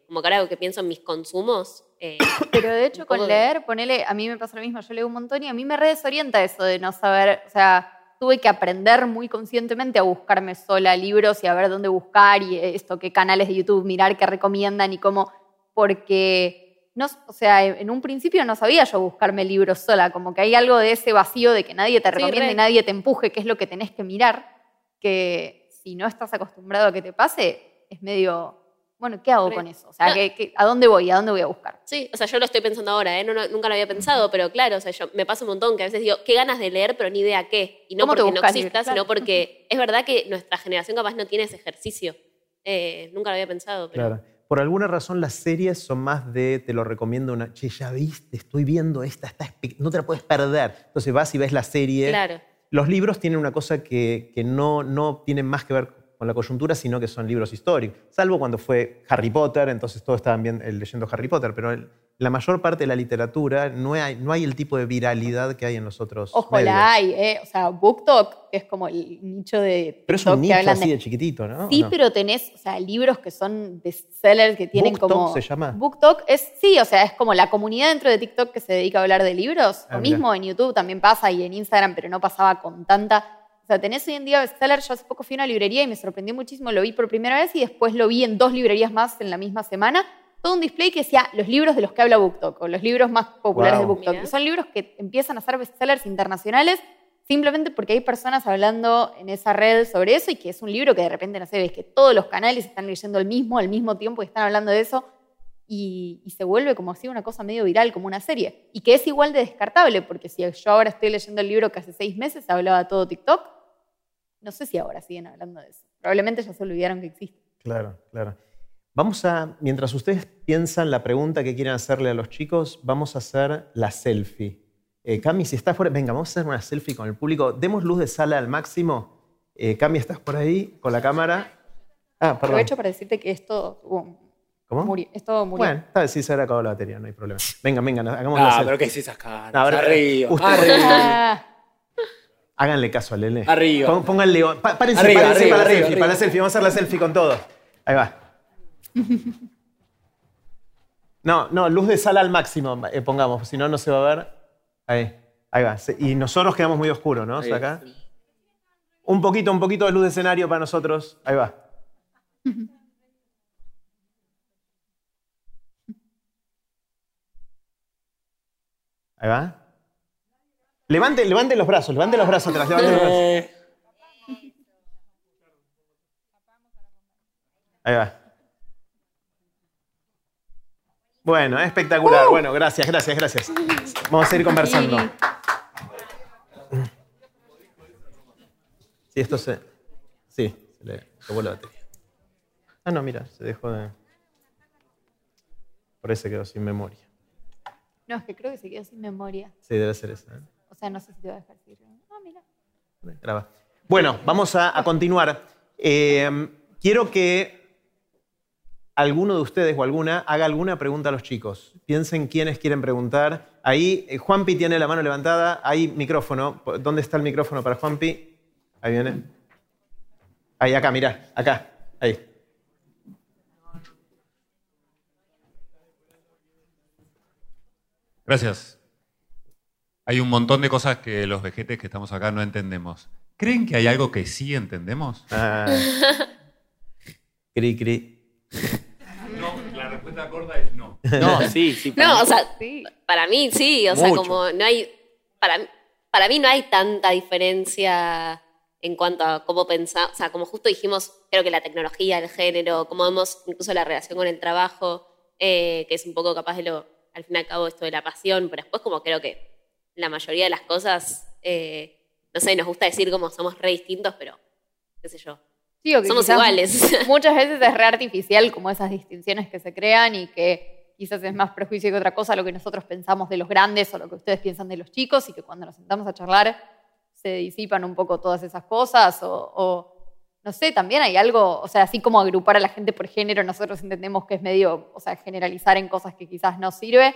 [SPEAKER 3] como que ahora que pienso en mis consumos, eh,
[SPEAKER 4] Pero de hecho, con leer, ponele, a mí me pasa lo mismo, yo leo un montón y a mí me re desorienta eso de no saber, o sea, tuve que aprender muy conscientemente a buscarme sola libros y a ver dónde buscar y esto, qué canales de YouTube mirar, qué recomiendan y cómo, porque, no, o sea, en un principio no sabía yo buscarme libros sola, como que hay algo de ese vacío de que nadie te
[SPEAKER 3] Sí,
[SPEAKER 4] recomiende
[SPEAKER 3] re.
[SPEAKER 4] y nadie te empuje, qué es lo que tenés que mirar, que si no estás acostumbrado a que te pase, es medio, bueno, ¿qué hago
[SPEAKER 3] Re.
[SPEAKER 4] con eso? O sea,
[SPEAKER 3] No.
[SPEAKER 4] ¿qué- qué- a dónde voy? ¿A dónde voy a buscar?
[SPEAKER 3] Sí, o sea, yo lo estoy pensando ahora, ¿eh? No, no, nunca lo había pensado, pero claro, o sea, yo, me pasa un montón que a veces digo, qué ganas de leer, pero ni idea qué. Y no
[SPEAKER 4] ¿Cómo te
[SPEAKER 3] porque no exista?
[SPEAKER 4] Claro.
[SPEAKER 3] sino porque es verdad que nuestra generación capaz no tiene ese ejercicio. Eh, nunca lo había pensado, pero
[SPEAKER 1] Claro. Por alguna razón las series son más de te lo recomiendo una, che, ya viste, estoy viendo esta, está espe- no te la puedes perder. Entonces vas y ves la serie.
[SPEAKER 3] claro.
[SPEAKER 1] Los libros tienen una cosa que, que no, no tienen más que ver con la coyuntura, sino que son libros históricos. Salvo cuando fue Harry Potter, entonces todos estaban bien, eh, leyendo Harry Potter, pero el- la mayor parte de la literatura no hay, no hay el tipo de viralidad que hay en los otros
[SPEAKER 4] Ojo,
[SPEAKER 1] medios.
[SPEAKER 4] la hay, ¿eh? O sea, BookTok, que es como el nicho de
[SPEAKER 1] Pero es un nicho así de chiquitito, ¿no?
[SPEAKER 4] Sí, pero tenés, o sea, libros que son bestsellers que tienen
[SPEAKER 1] BookTok
[SPEAKER 4] como.
[SPEAKER 1] se llama.
[SPEAKER 4] BookTok es, sí, o sea, es como la comunidad dentro de TikTok que se dedica a hablar de libros.
[SPEAKER 1] Ah,
[SPEAKER 4] Lo
[SPEAKER 1] mira.
[SPEAKER 4] mismo en YouTube también pasa y en Instagram, pero no pasaba con tanta. Sea, tenés hoy en día bestsellers. Yo hace poco fui a una librería y me sorprendió muchísimo. Lo vi por primera vez y después lo vi en dos librerías más en la misma semana. Todo un display que decía los libros de los que habla BookTok o los libros más populares
[SPEAKER 1] Wow.
[SPEAKER 4] de BookTok.
[SPEAKER 3] Mira.
[SPEAKER 4] Y son libros que empiezan a ser bestsellers internacionales simplemente porque hay personas hablando en esa red sobre eso y que es un libro que de repente, no sé, ves que todos los canales están leyendo el mismo al mismo tiempo y están hablando de eso y, y se vuelve como así una cosa medio viral, como una serie. Y que es igual de descartable, porque si yo ahora estoy leyendo el libro que hace seis meses hablaba todo TikTok, no sé si ahora siguen hablando de eso. Probablemente ya se olvidaron que existe.
[SPEAKER 1] Claro, claro. Vamos a, mientras ustedes piensan la pregunta que quieren hacerle a los chicos, vamos a hacer la selfie. Eh, Cami, si estás por ahí, venga, vamos a hacer una selfie con el público. Demos luz de sala al máximo. Eh, Cami, ¿estás por ahí con la cámara? Ah, perdón.
[SPEAKER 4] Aprovecho para decirte que esto um,
[SPEAKER 1] ¿Cómo?
[SPEAKER 4] murió. Esto murió.
[SPEAKER 1] Bueno, tal vez sí se habrá acabado la batería, no hay problema. Venga, venga, hagamos la
[SPEAKER 2] Ah,
[SPEAKER 1] selfie.
[SPEAKER 2] pero ¿qué es esas caras?
[SPEAKER 1] A ver,
[SPEAKER 2] arriba,
[SPEAKER 1] usted-
[SPEAKER 2] arriba.
[SPEAKER 1] Háganle caso a Lele.
[SPEAKER 2] Arriba.
[SPEAKER 1] Pon- Pónganle. pa- párense,
[SPEAKER 2] Arriba,
[SPEAKER 1] párense
[SPEAKER 2] arriba,
[SPEAKER 1] para la
[SPEAKER 2] arriba,
[SPEAKER 1] selfie,
[SPEAKER 2] arriba.
[SPEAKER 1] para la selfie. Vamos a hacer la selfie con todo. Ahí va. No, no, luz de sala al máximo, eh, pongamos, si no, no se va a ver. Ahí, ahí va. Y nosotros quedamos muy oscuros, ¿no? O sea, acá. Un poquito, un poquito de luz de escenario para nosotros. Ahí va. Ahí va. Levante, levante los brazos, levante los brazos atrás, levante los brazos.
[SPEAKER 2] Eh,
[SPEAKER 1] Ahí va. Bueno, espectacular. Bueno, gracias, gracias, gracias. Vamos a seguir conversando. Sí, esto se. Sí, se le acabó la batería. Ah, no, mira, se dejó de. Por se quedó sin memoria.
[SPEAKER 4] no, es que creo que se quedó sin memoria.
[SPEAKER 1] Sí, debe ser esa. ¿eh?
[SPEAKER 4] Sea, no sé si te va a dejar seguir. Ah, mira.
[SPEAKER 1] Graba. Bueno, vamos a, a continuar. Eh, quiero que alguno de ustedes o alguna haga alguna pregunta a los chicos. Piensen quiénes quieren preguntar. Ahí, eh, Juanpi tiene la mano levantada. Ahí, micrófono. ¿Dónde está el micrófono para Juanpi? Ahí viene. Ahí, acá, mirá. Acá. Ahí.
[SPEAKER 5] Gracias. Hay un montón de cosas que los vejetes que estamos acá no entendemos. ¿Creen que hay algo que sí entendemos?
[SPEAKER 1] Ah. Cri, cri.
[SPEAKER 5] No, la respuesta corta es no.
[SPEAKER 2] no, sí, sí.
[SPEAKER 3] No,
[SPEAKER 2] mí.
[SPEAKER 3] o sea,
[SPEAKER 4] Sí.
[SPEAKER 3] para mí sí, o sea, como no hay. Para, para mí no hay tanta diferencia en cuanto a cómo pensar. O sea, como justo dijimos, creo que la tecnología, el género, cómo vemos incluso la relación con el trabajo, eh, que es un poco capaz de lo. Al fin y al cabo, esto de la pasión, pero después, como creo que la mayoría de las cosas. eh, no sé, nos gusta decir como somos re distintos, pero. qué sé yo.
[SPEAKER 4] Sí, o que
[SPEAKER 3] Somos iguales.
[SPEAKER 4] Muchas veces es re artificial como esas distinciones que se crean y que quizás es más prejuicio que otra cosa lo que nosotros pensamos de los grandes o lo que ustedes piensan de los chicos y que cuando nos sentamos a charlar se disipan un poco todas esas cosas o, o, no sé, también hay algo, o sea, así como agrupar a la gente por género, nosotros entendemos que es medio, o sea, generalizar en cosas que quizás no sirve.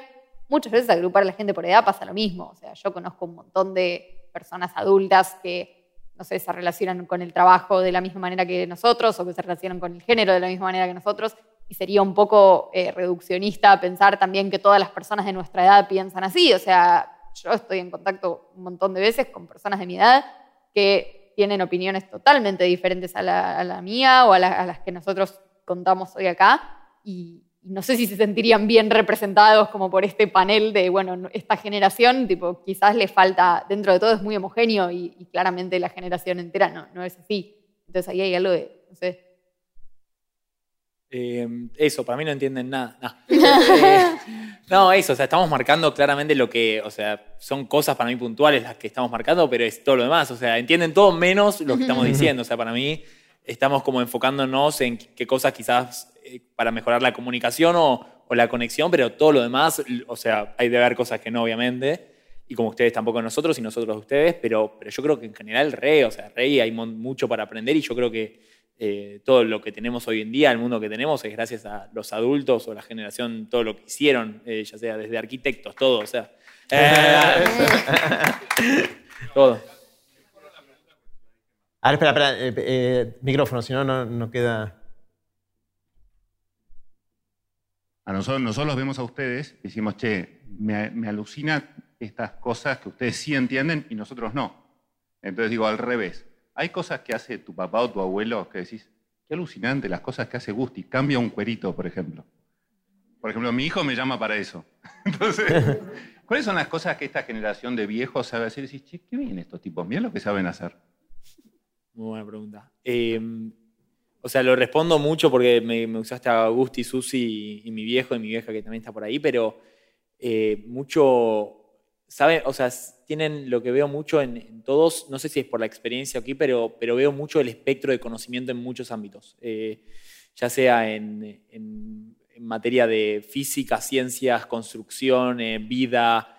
[SPEAKER 4] Muchas veces agrupar a la gente por edad pasa lo mismo, o sea, yo conozco un montón de personas adultas que no sé, se relacionan con el trabajo de la misma manera que nosotros o que se relacionan con el género de la misma manera que nosotros. Y sería un poco eh, reduccionista pensar también que todas las personas de nuestra edad piensan así. O sea, yo estoy en contacto un montón de veces con personas de mi edad que tienen opiniones totalmente diferentes a la, a la mía o a, la- a las que nosotros contamos hoy acá. Y, no sé si se sentirían bien representados como por este panel de, bueno, no- esta generación, tipo, quizás le falta, dentro de todo es muy homogéneo y, y claramente la generación entera no, no es así. Entonces ahí hay algo de, no sé.
[SPEAKER 2] Eh, eso, para mí no entienden nada. No. Eh, no, eso, o sea, estamos marcando claramente lo que, o sea, son cosas para mí puntuales las que estamos marcando, pero es todo lo demás, o sea, entienden todo menos lo que estamos diciendo, o sea, para mí estamos como enfocándonos en qué cosas quizás para mejorar la comunicación o, o la conexión, pero todo lo demás, o sea, hay de haber cosas que no, obviamente, y como ustedes tampoco nosotros y nosotros ustedes, pero, pero yo creo que en general re, o sea, re hay mucho para aprender y yo creo que eh, todo lo que tenemos hoy en día, el mundo que tenemos, es gracias a los adultos o la generación, todo lo que hicieron, eh, ya sea desde arquitectos, todo, o sea. eh, todo.
[SPEAKER 1] A ver, espera, espera. eh, eh, micrófono, si no, no queda.
[SPEAKER 5] A nosotros, nosotros los vemos a ustedes y decimos, che, me, me alucina estas cosas que ustedes sí entienden y nosotros no. Entonces digo al revés. Hay cosas que hace tu papá o tu abuelo que decís, qué alucinante las cosas que hace Gusti. Cambia un cuerito, por ejemplo. Por ejemplo, mi hijo me llama para eso. Entonces, ¿cuáles son las cosas que esta generación de viejos sabe hacer? Y decís, che, qué bien estos tipos, mira lo que saben hacer.
[SPEAKER 2] Muy buena pregunta. Eh, o sea, lo respondo mucho porque me, me usaste a Gusti, Susi y, mi viejo y mi vieja que también está por ahí, pero eh, mucho, ¿saben? O sea, tienen lo que veo mucho en, todos, no sé si es por la experiencia aquí, pero, pero veo mucho el espectro de conocimiento en muchos ámbitos, Eh, ya sea en, materia de física, ciencias, construcción, eh, vida,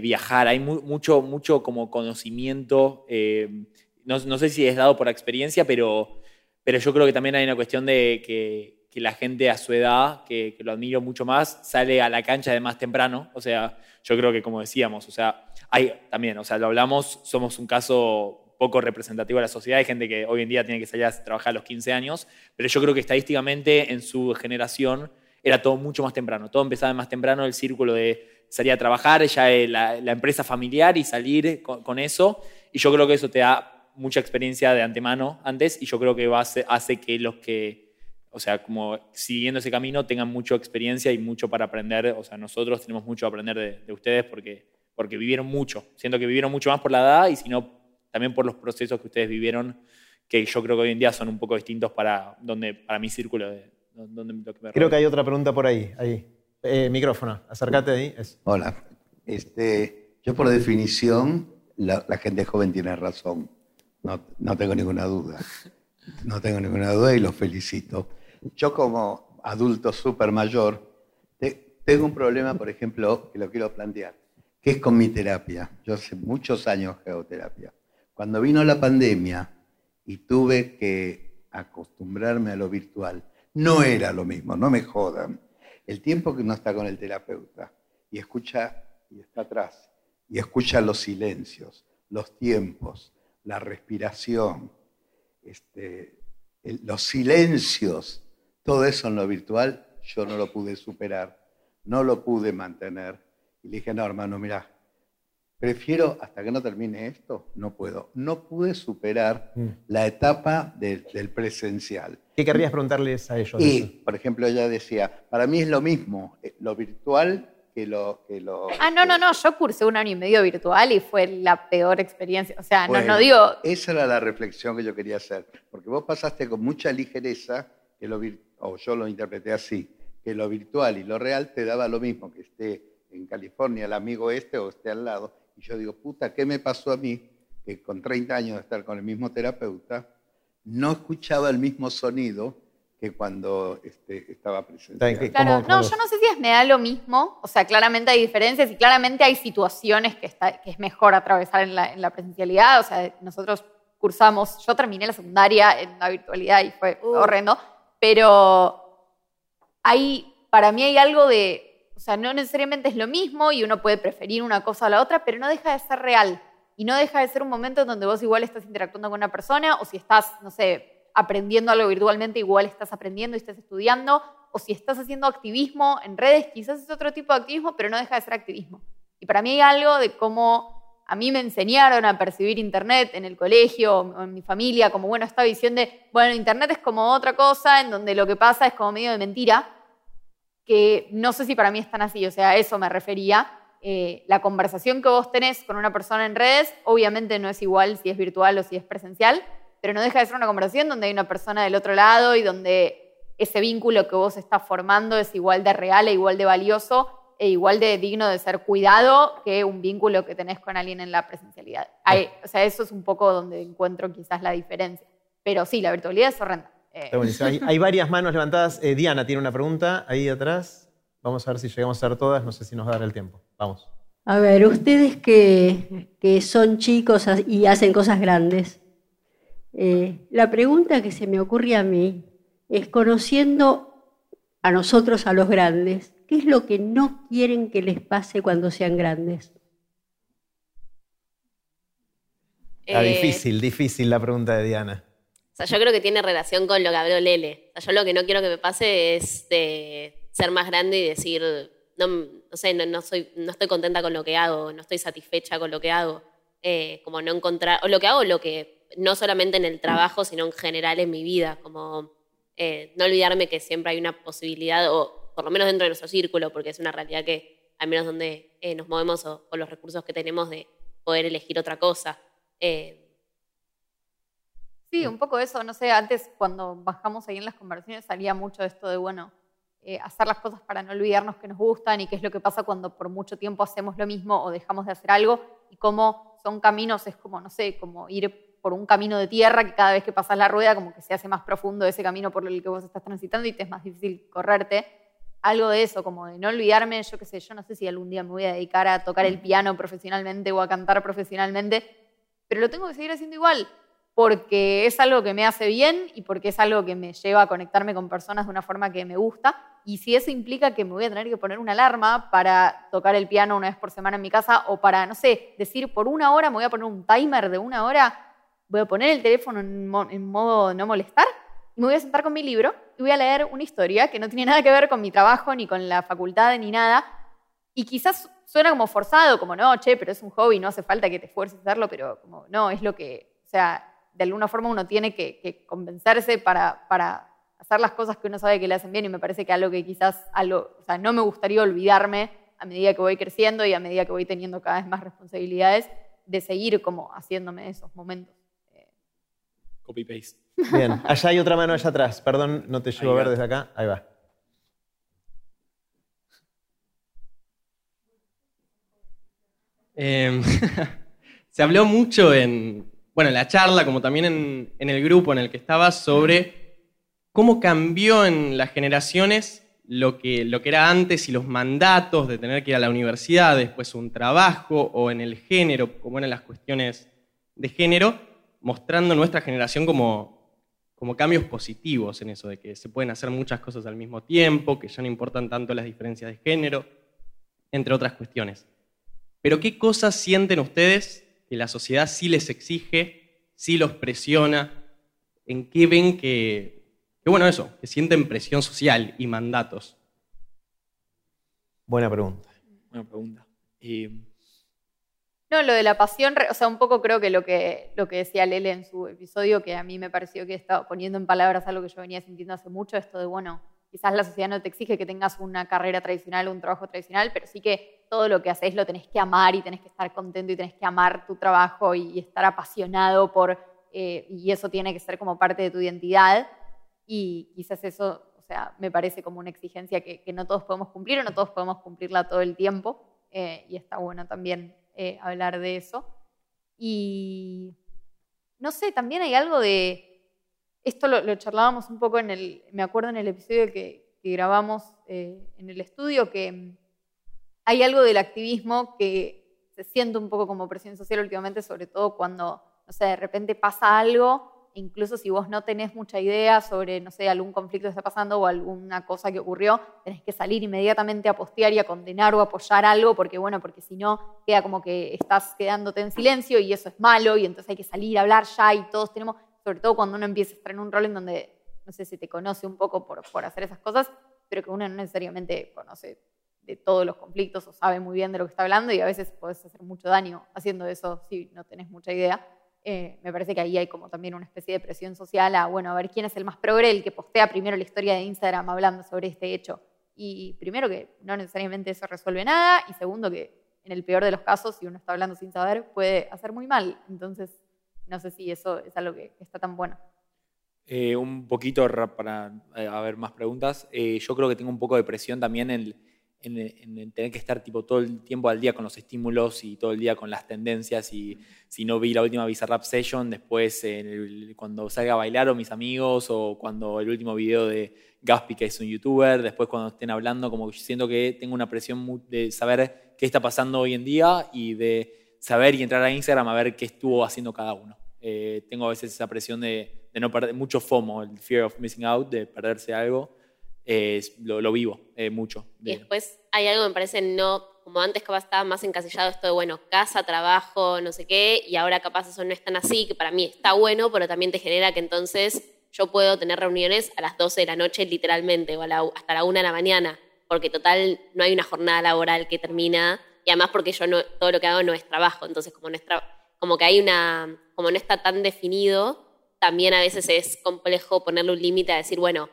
[SPEAKER 2] viajar, hay mu- mucho, mucho como conocimiento. no, no sé si es dado por la experiencia, pero, pero yo creo que también hay una cuestión de que, la gente a su edad, que, que lo admiro mucho más, sale a la cancha de más temprano. O sea, yo creo que como decíamos, o sea, hay también, o sea, lo hablamos, somos un caso poco representativo de la sociedad, hay gente que hoy en día tiene que salir a trabajar a los 15 años, pero yo creo que estadísticamente en su generación era todo mucho más temprano, todo empezaba más temprano, el círculo de salir a trabajar, ya eh, la, la empresa familiar y salir con, con eso, y yo creo que eso te da mucha experiencia de antemano antes y yo creo que va a hace, hace que los que, o sea, como siguiendo ese camino tengan mucha experiencia y mucho para aprender. O sea, nosotros tenemos mucho a aprender de, de ustedes porque, porque vivieron mucho. Siento que vivieron mucho más por la edad y sino también por los procesos que ustedes vivieron, que yo creo que hoy en día son un poco distintos para, donde, para mi círculo de... Donde, lo que me
[SPEAKER 1] Creo que hay otra pregunta por ahí. ahí. Eh, micrófono, acércate ahí. Es-
[SPEAKER 6] Hola. Este, yo por definición, la, la gente joven tiene razón. No, tengo ninguna duda. No tengo ninguna duda y los felicito. Yo como adulto súper mayor, te- tengo un problema, por ejemplo, que lo quiero plantear, que es con mi terapia. Yo hace muchos años que terapia. Cuando vino la pandemia y tuve que acostumbrarme a lo virtual, no era lo mismo, no me jodan. El tiempo que uno está con el terapeuta y escucha y está atrás y escucha los silencios, los tiempos, la respiración, este, el- los silencios, todo eso en lo virtual yo no lo pude superar, no lo pude mantener. Y le dije, no, hermano, mira, prefiero hasta que no termine esto, no puedo. No pude superar
[SPEAKER 1] Mm.
[SPEAKER 6] la etapa del- del presencial.
[SPEAKER 1] ¿Qué querrías preguntarles a ellos? de
[SPEAKER 6] Y, por ejemplo, ella decía, para mí es lo mismo eh, lo virtual que lo... Que lo
[SPEAKER 4] Ah, no, no, no. Yo cursé un año y medio virtual y fue la peor experiencia. O sea, no,
[SPEAKER 6] Bueno,
[SPEAKER 4] no digo.
[SPEAKER 6] Esa era la reflexión que yo quería hacer, porque vos pasaste con mucha ligereza, que lo vir- o yo lo interpreté así, que lo virtual y lo real te daba lo mismo, que esté en California el amigo este o esté al lado. Y yo digo, puta, ¿qué me pasó a mí? Que con 30 años de estar con el mismo terapeuta, no escuchaba el mismo sonido que cuando este, estaba presente.
[SPEAKER 4] Claro,
[SPEAKER 1] ¿Cómo-
[SPEAKER 4] no, yo no sé si es me da lo mismo. O sea, claramente hay diferencias y claramente hay situaciones que, está, que es mejor atravesar en la, en la presencialidad. O sea, nosotros cursamos, yo terminé la secundaria en la virtualidad y fue
[SPEAKER 3] Uh.
[SPEAKER 4] horrendo, pero hay, para mí hay algo de, o sea, no necesariamente es lo mismo y uno puede preferir una cosa a la otra, pero no deja de ser real. Y no deja de ser un momento en donde vos igual estás interactuando con una persona o si estás, no sé, aprendiendo algo virtualmente, igual estás aprendiendo y estás estudiando, o si estás haciendo activismo en redes, quizás es otro tipo de activismo, pero no deja de ser activismo. Y para mí hay algo de cómo a mí me enseñaron a percibir Internet en el colegio o en mi familia, como bueno, esta visión de, bueno, Internet es como otra cosa, en donde lo que pasa es como medio de mentira, que no sé si para mí es tan así, o sea, a eso me refería. Eh, la conversación que vos tenés con una persona en redes, obviamente no es igual si es virtual o si es presencial, pero no deja de ser una conversación donde hay una persona del otro lado y donde ese vínculo que vos estás formando es igual de real e igual de valioso e igual de digno de ser cuidado que un vínculo que tenés con alguien en la presencialidad. Hay- o sea, eso es un poco donde encuentro quizás la diferencia. Pero sí, la virtualidad es horrenda. Eh.
[SPEAKER 1] Hay, hay varias manos levantadas. Eh, Diana tiene una pregunta ahí atrás. Vamos a ver si llegamos a hacer todas. No sé si nos va a dar el tiempo. Vamos.
[SPEAKER 7] A ver, ustedes que, que son chicos y hacen cosas grandes, Eh, la pregunta que se me ocurre a mí es, conociendo a nosotros, a los grandes, ¿qué es lo que no quieren que les pase cuando sean grandes?
[SPEAKER 1] Está
[SPEAKER 3] Eh,
[SPEAKER 1] difícil, difícil la pregunta de Diana.
[SPEAKER 3] O sea, yo creo que tiene relación con lo que habló Lele. O sea, yo lo que no quiero que me pase es de ser más grande y decir, no, no sé, no, no soy, no estoy contenta con lo que hago, no estoy satisfecha con lo que hago. Eh, como no encontrar, o lo que hago, lo que, no solamente en el trabajo, sino en general en mi vida. Como eh, no olvidarme que siempre hay una posibilidad, o por lo menos dentro de nuestro círculo, porque es una realidad que, al menos donde eh, nos movemos o, o los recursos que tenemos, de poder elegir otra cosa. Eh,
[SPEAKER 4] Sí, un poco eso, no sé, antes cuando bajamos ahí en las conversaciones salía mucho esto de, bueno, eh, hacer las cosas para no olvidarnos que nos gustan y qué es lo que pasa cuando por mucho tiempo hacemos lo mismo o dejamos de hacer algo y cómo son caminos, es como, no sé, como ir por un camino de tierra que cada vez que pasas la rueda como que se hace más profundo ese camino por el que vos estás transitando y te es más difícil correrte. Algo de eso, como de no olvidarme, yo qué sé, yo no sé si algún día me voy a dedicar a tocar el piano profesionalmente o a cantar profesionalmente, pero lo tengo que seguir haciendo igual porque es algo que me hace bien y porque es algo que me lleva a conectarme con personas de una forma que me gusta. Y si eso implica que me voy a tener que poner una alarma para tocar el piano una vez por semana en mi casa o para, no sé, decir por una hora me voy a poner un timer de una hora, voy a poner el teléfono en, mo- en modo no molestar y me voy a sentar con mi libro y voy a leer una historia que no tiene nada que ver con mi trabajo ni con la facultad ni nada. Y quizás suena como forzado, como no, che, pero es un hobby, no hace falta que te esfuerces a hacerlo, pero como no, es lo que, o sea, de alguna forma uno tiene que, que convencerse para, para hacer las cosas que uno sabe que le hacen bien y me parece que algo que quizás, algo, o sea, no me gustaría olvidarme a medida que voy creciendo y a medida que voy teniendo cada vez más responsabilidades, de seguir como haciéndome esos momentos.
[SPEAKER 2] Copy-paste.
[SPEAKER 1] Bien, allá hay otra mano allá atrás. Perdón, no te llego a ver desde acá. Ahí va.
[SPEAKER 8] Eh, se habló mucho en, bueno, en la charla, como también en, en el grupo en el que estaba, sobre cómo cambió en las generaciones lo que, lo que era antes y los mandatos de tener que ir a la universidad, después un trabajo o en el género, como eran las cuestiones de género, mostrando nuestra generación como, como cambios positivos en eso, de que se pueden hacer muchas cosas al mismo tiempo, que ya no importan tanto las diferencias de género, entre otras cuestiones. Pero ¿qué cosas sienten ustedes que la sociedad sí les exige, sí los presiona? ¿En qué ven que, que bueno, eso, que sienten presión social y mandatos?
[SPEAKER 1] Buena pregunta.
[SPEAKER 2] Buena pregunta. Eh,
[SPEAKER 4] No, lo de la pasión, o sea, un poco creo que lo que, lo que decía Lele en su episodio, que a mí me pareció que estaba poniendo en palabras algo que yo venía sintiendo hace mucho, esto de, bueno, quizás la sociedad no te exige que tengas una carrera tradicional o un trabajo tradicional, pero sí que todo lo que haces lo tenés que amar y tenés que estar contento y tenés que amar tu trabajo y, estar apasionado por, eh, y eso tiene que ser como parte de tu identidad. Y quizás eso, o sea, me parece como una exigencia que, que no todos podemos cumplir o no todos podemos cumplirla todo el tiempo. eh, y está bueno también eh, hablar de eso. Y no sé, también hay algo de, esto lo, charlábamos un poco en el, me acuerdo en el episodio que, grabamos eh, en el estudio, que hay algo del activismo que se siente un poco como presión social últimamente, sobre todo cuando, no sé, de repente pasa algo, incluso si vos no tenés mucha idea sobre, no sé, algún conflicto que está pasando o alguna cosa que ocurrió, tenés que salir inmediatamente a postear y a condenar o apoyar algo, porque bueno, porque si no, queda como que estás quedándote en silencio y eso es malo, y entonces hay que salir a hablar ya y todos tenemos, sobre todo cuando uno empieza a estar en un rol en donde, no sé, se te conoce un poco por, por hacer esas cosas, pero que uno no necesariamente conoce de todos los conflictos o sabe muy bien de lo que está hablando y a veces podés hacer mucho daño haciendo eso si no tenés mucha idea. Eh, me parece que ahí hay como también una especie de presión social a, bueno, a ver quién es el más progre, el que postea primero la historia de Instagram hablando sobre este hecho. Y primero que no necesariamente eso resuelve nada y segundo que en el peor de los casos, si uno está hablando sin saber, puede hacer muy mal. Entonces, no sé si eso es algo que está tan bueno.
[SPEAKER 2] Eh, un poquito ra- para eh, haber más preguntas. Eh, yo creo que tengo un poco de presión también en, en- en tener que estar tipo todo el tiempo al día con los estímulos y todo el día con las tendencias. Y si no vi la última Bizarrap Session, después en el- cuando salga a bailar o mis amigos, o cuando el último video de Gaspi, que es un youtuber, después cuando estén hablando, como que siento que tengo una presión de saber qué está pasando hoy en día y de saber y entrar a Instagram a ver qué estuvo haciendo cada uno. Eh, tengo a veces esa presión de, de, no perder, mucho FOMO, el fear of missing out, de perderse algo. Lo, lo, vivo eh, mucho.
[SPEAKER 3] Y después hay algo que me parece no, como antes capaz estaba más encasillado esto de, bueno, casa, trabajo, no sé qué, y ahora capaz eso no es tan así, que para mí está bueno, pero también te genera que entonces yo puedo tener reuniones a las 12 de la noche literalmente, o hasta la 1 de la mañana, porque total no hay una jornada laboral que termina, y además porque yo no, todo lo que hago no es trabajo, entonces como no, es como que hay una, como no está tan definido, también a veces es complejo ponerle un límite a decir, bueno,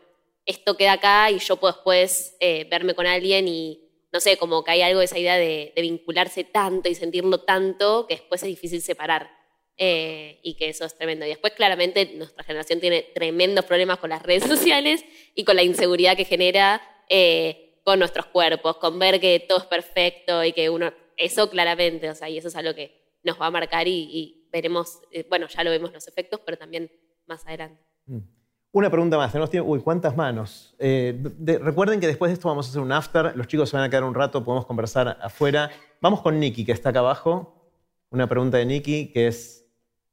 [SPEAKER 3] esto queda acá y yo puedo después eh, verme con alguien y, no sé, como que hay algo de esa idea de, de vincularse tanto y sentirlo tanto que después es difícil separar. Eh, y que eso es tremendo. Y después, claramente, nuestra generación tiene tremendos problemas con las redes sociales y con la inseguridad que genera eh, con nuestros cuerpos, con ver que todo es perfecto y que uno. Eso claramente, o sea, y eso es algo que nos va a marcar y, veremos, eh, bueno, ya lo vemos los efectos, pero también más adelante. Mm.
[SPEAKER 1] Una pregunta más, tenemos tiempo. Uy, ¿cuántas manos? recuerden que después de esto vamos a hacer un after, los chicos se van a quedar un rato, podemos conversar afuera. Vamos con Nicky, que está acá abajo. Una pregunta de Nicky, que es,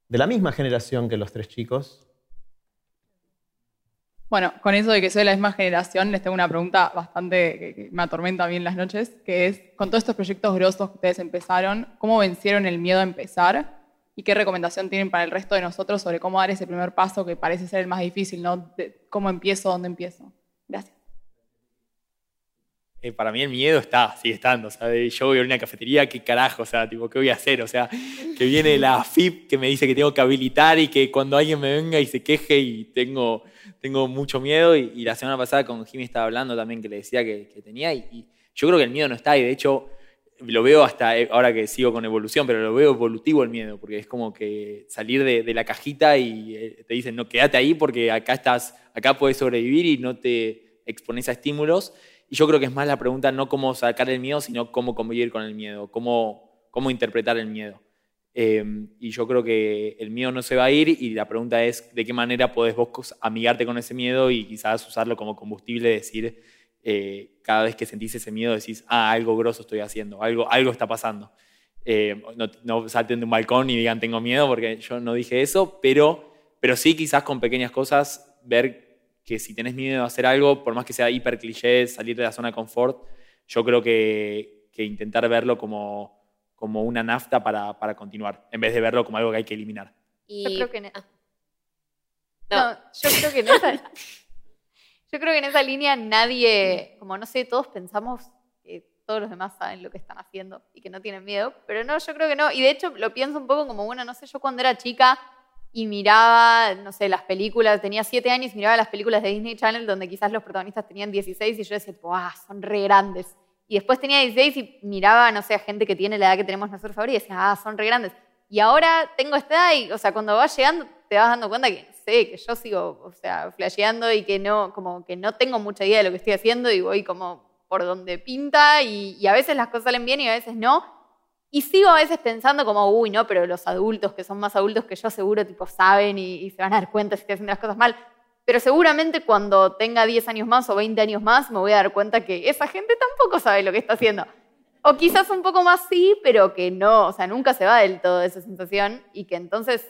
[SPEAKER 1] de la misma generación que los tres chicos.
[SPEAKER 9] Bueno, con eso de que soy de la misma generación, les tengo una pregunta bastante que, me atormenta bien las noches, que es, con todos estos proyectos grosos que ustedes empezaron, ¿cómo vencieron el miedo a empezar? ¿Y qué recomendación tienen para el resto de nosotros sobre cómo dar ese primer paso que parece ser el más difícil, ¿no? ¿Cómo empiezo? ¿Dónde empiezo? Gracias.
[SPEAKER 2] Eh, para mí el miedo está, sigue estando. Yo voy a una cafetería, ¿qué carajo? O sea, tipo, ¿qué voy a hacer? O sea, que viene la FIP que me dice que tengo que habilitar y que cuando alguien me venga y se queje y tengo, tengo mucho miedo. Y, la semana pasada con Jimmy estaba hablando también que le decía que, tenía. Y, yo creo que el miedo no está. Y de hecho, lo veo hasta eh, ahora que sigo con evolución, pero lo veo evolutivo el miedo, porque es como que salir de, de la cajita y eh, te dicen, no, quédate ahí porque acá estás, acá puedes sobrevivir y no te expones a estímulos. Y yo creo que es más la pregunta no cómo sacar el miedo, sino cómo convivir con el miedo, cómo, cómo interpretar el miedo. Em, y yo creo que el miedo no se va a ir y la pregunta es de qué manera podés vos amigarte con ese miedo y quizás usarlo como combustible, decir, eh, cada vez que sentís ese miedo decís, ah, algo grosso estoy haciendo, algo, algo está pasando. Em, no, no, salten de un balcón y digan tengo miedo porque yo no dije eso, pero, pero sí quizás con pequeñas cosas ver que si tenés miedo de hacer algo, por más que sea hiper cliché, salir de la zona de confort, yo creo que, que intentar verlo como, como una nafta para, para, continuar, en vez de verlo como algo que hay que eliminar.
[SPEAKER 4] Yo creo que... Ah. No. yo creo que en esa... yo creo que en esa línea nadie, como no sé, todos pensamos que todos los demás saben lo que están haciendo y que no tienen miedo, pero no, yo creo que no. Y de hecho lo pienso un poco como, bueno, no sé, yo cuando era chica y miraba, no sé, las películas, tenía siete años y miraba las películas de Disney Channel donde quizás los protagonistas tenían 16 y yo decía, ¡buah, son re grandes! Y después tenía 16 y miraba, no sé, a gente que tiene la edad que tenemos nosotros ahora y decía, ¡ah, son re grandes! Y ahora tengo esta edad y, o sea, cuando vas llegando te vas dando cuenta que sé, que yo sigo, o sea, flasheando y que no, como que no tengo mucha idea de lo que estoy haciendo y voy como por donde pinta y, y a veces las cosas salen bien y a veces no. Y sigo a veces pensando como, uy, no, pero los adultos que son más adultos que yo seguro tipo saben y, se van a dar cuenta si estoy haciendo las cosas mal. Pero seguramente cuando tenga 10 años más o 20 años más me voy a dar cuenta que esa gente tampoco sabe lo que está haciendo. O quizás un poco más sí, pero que no, o sea, nunca se va del todo esa sensación y que entonces,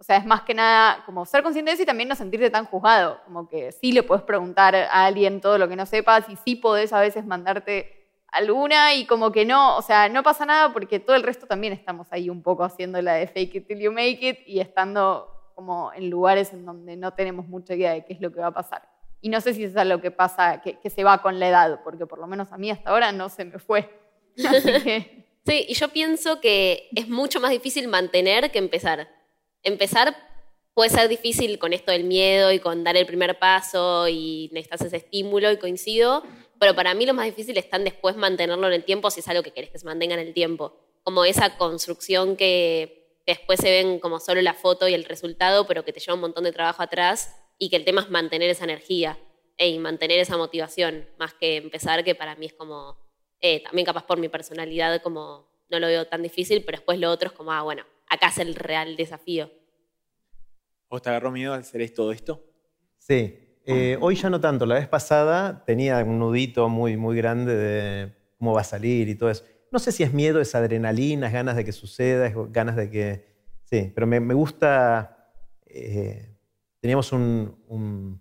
[SPEAKER 4] o sea, es más que nada como ser consciente de eso y también no sentirte tan juzgado, como que sí le puedes preguntar a alguien todo lo que no sepas y sí podés a veces mandarte alguna y como que no, o sea, no pasa nada porque todo el resto también estamos ahí un poco haciendo la de fake it till you make it y estando como en lugares en donde no tenemos mucha idea de qué es lo que va a pasar. Y no sé si es lo que pasa, que, se va con la edad, porque por lo menos a mí hasta ahora no se me fue.
[SPEAKER 3] Sí, y yo pienso que es mucho más difícil mantener que empezar. Empezar puede ser difícil con esto del miedo y con dar el primer paso y necesitas ese estímulo y coincido, pero para mí lo más difícil es después mantenerlo en el tiempo si es algo que querés que se mantenga en el tiempo. Como esa construcción que después se ven como solo la foto y el resultado, pero que te lleva un montón de trabajo atrás y que el tema es mantener esa energía y mantener esa motivación, más que empezar, que para mí es como, eh, también capaz por mi personalidad, como no lo veo tan difícil, pero después lo otro es como, ah, bueno, acá es el real desafío.
[SPEAKER 2] ¿Vos te agarró miedo al hacer todo esto?
[SPEAKER 1] Sí, eh, hoy ya no tanto. La vez pasada tenía un nudito muy, muy grande de cómo va a salir y todo eso. No sé si es miedo, es adrenalina, es ganas de que suceda, es ganas de que Sí, pero me, me gusta. eh, teníamos un. un-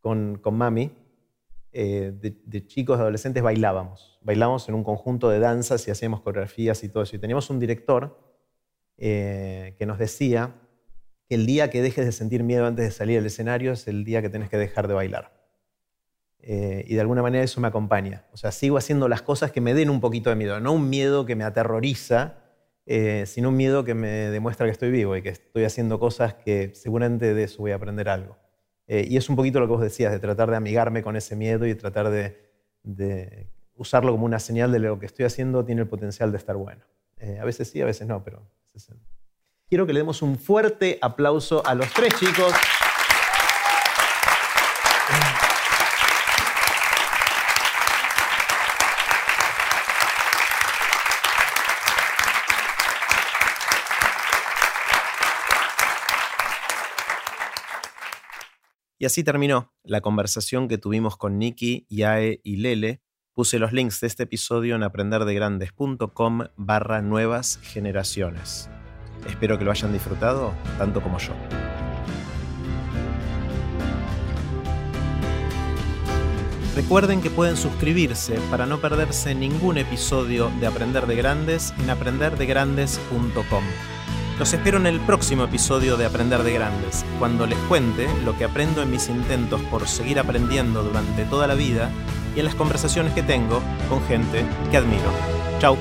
[SPEAKER 1] con, con mami, eh, de, de chicos, de adolescentes, bailábamos. Bailábamos en un conjunto de danzas y hacíamos coreografías y todo eso. Y teníamos un director eh, que nos decía que el día que dejes de sentir miedo antes de salir al escenario es el día que tenés que dejar de bailar. Eh, y de alguna manera eso me acompaña. O sea, sigo haciendo las cosas que me den un poquito de miedo, no un miedo que me aterroriza, eh, sino un miedo que me demuestra que estoy vivo y que estoy haciendo cosas que seguramente de eso voy a aprender algo. Eh, y es un poquito lo que vos decías, de tratar de amigarme con ese miedo y tratar de, de usarlo como una señal de lo que estoy haciendo tiene el potencial de estar bueno. A veces sí, a veces no, pero... Quiero que le demos un fuerte aplauso a los tres chicos. Y así terminó la conversación que tuvimos con Nikki, Yae y Lele. Puse los links de este episodio en aprenderdegrandes.com barra nuevas generaciones. Espero que lo hayan disfrutado tanto como yo. Recuerden que pueden suscribirse para no perderse ningún episodio de Aprender de Grandes en aprenderdegrandes.com. Los espero en el próximo episodio de Aprender de Grandes, cuando les cuente lo que aprendo en mis intentos por seguir aprendiendo durante toda la vida y en las conversaciones que tengo con gente que admiro. Chao.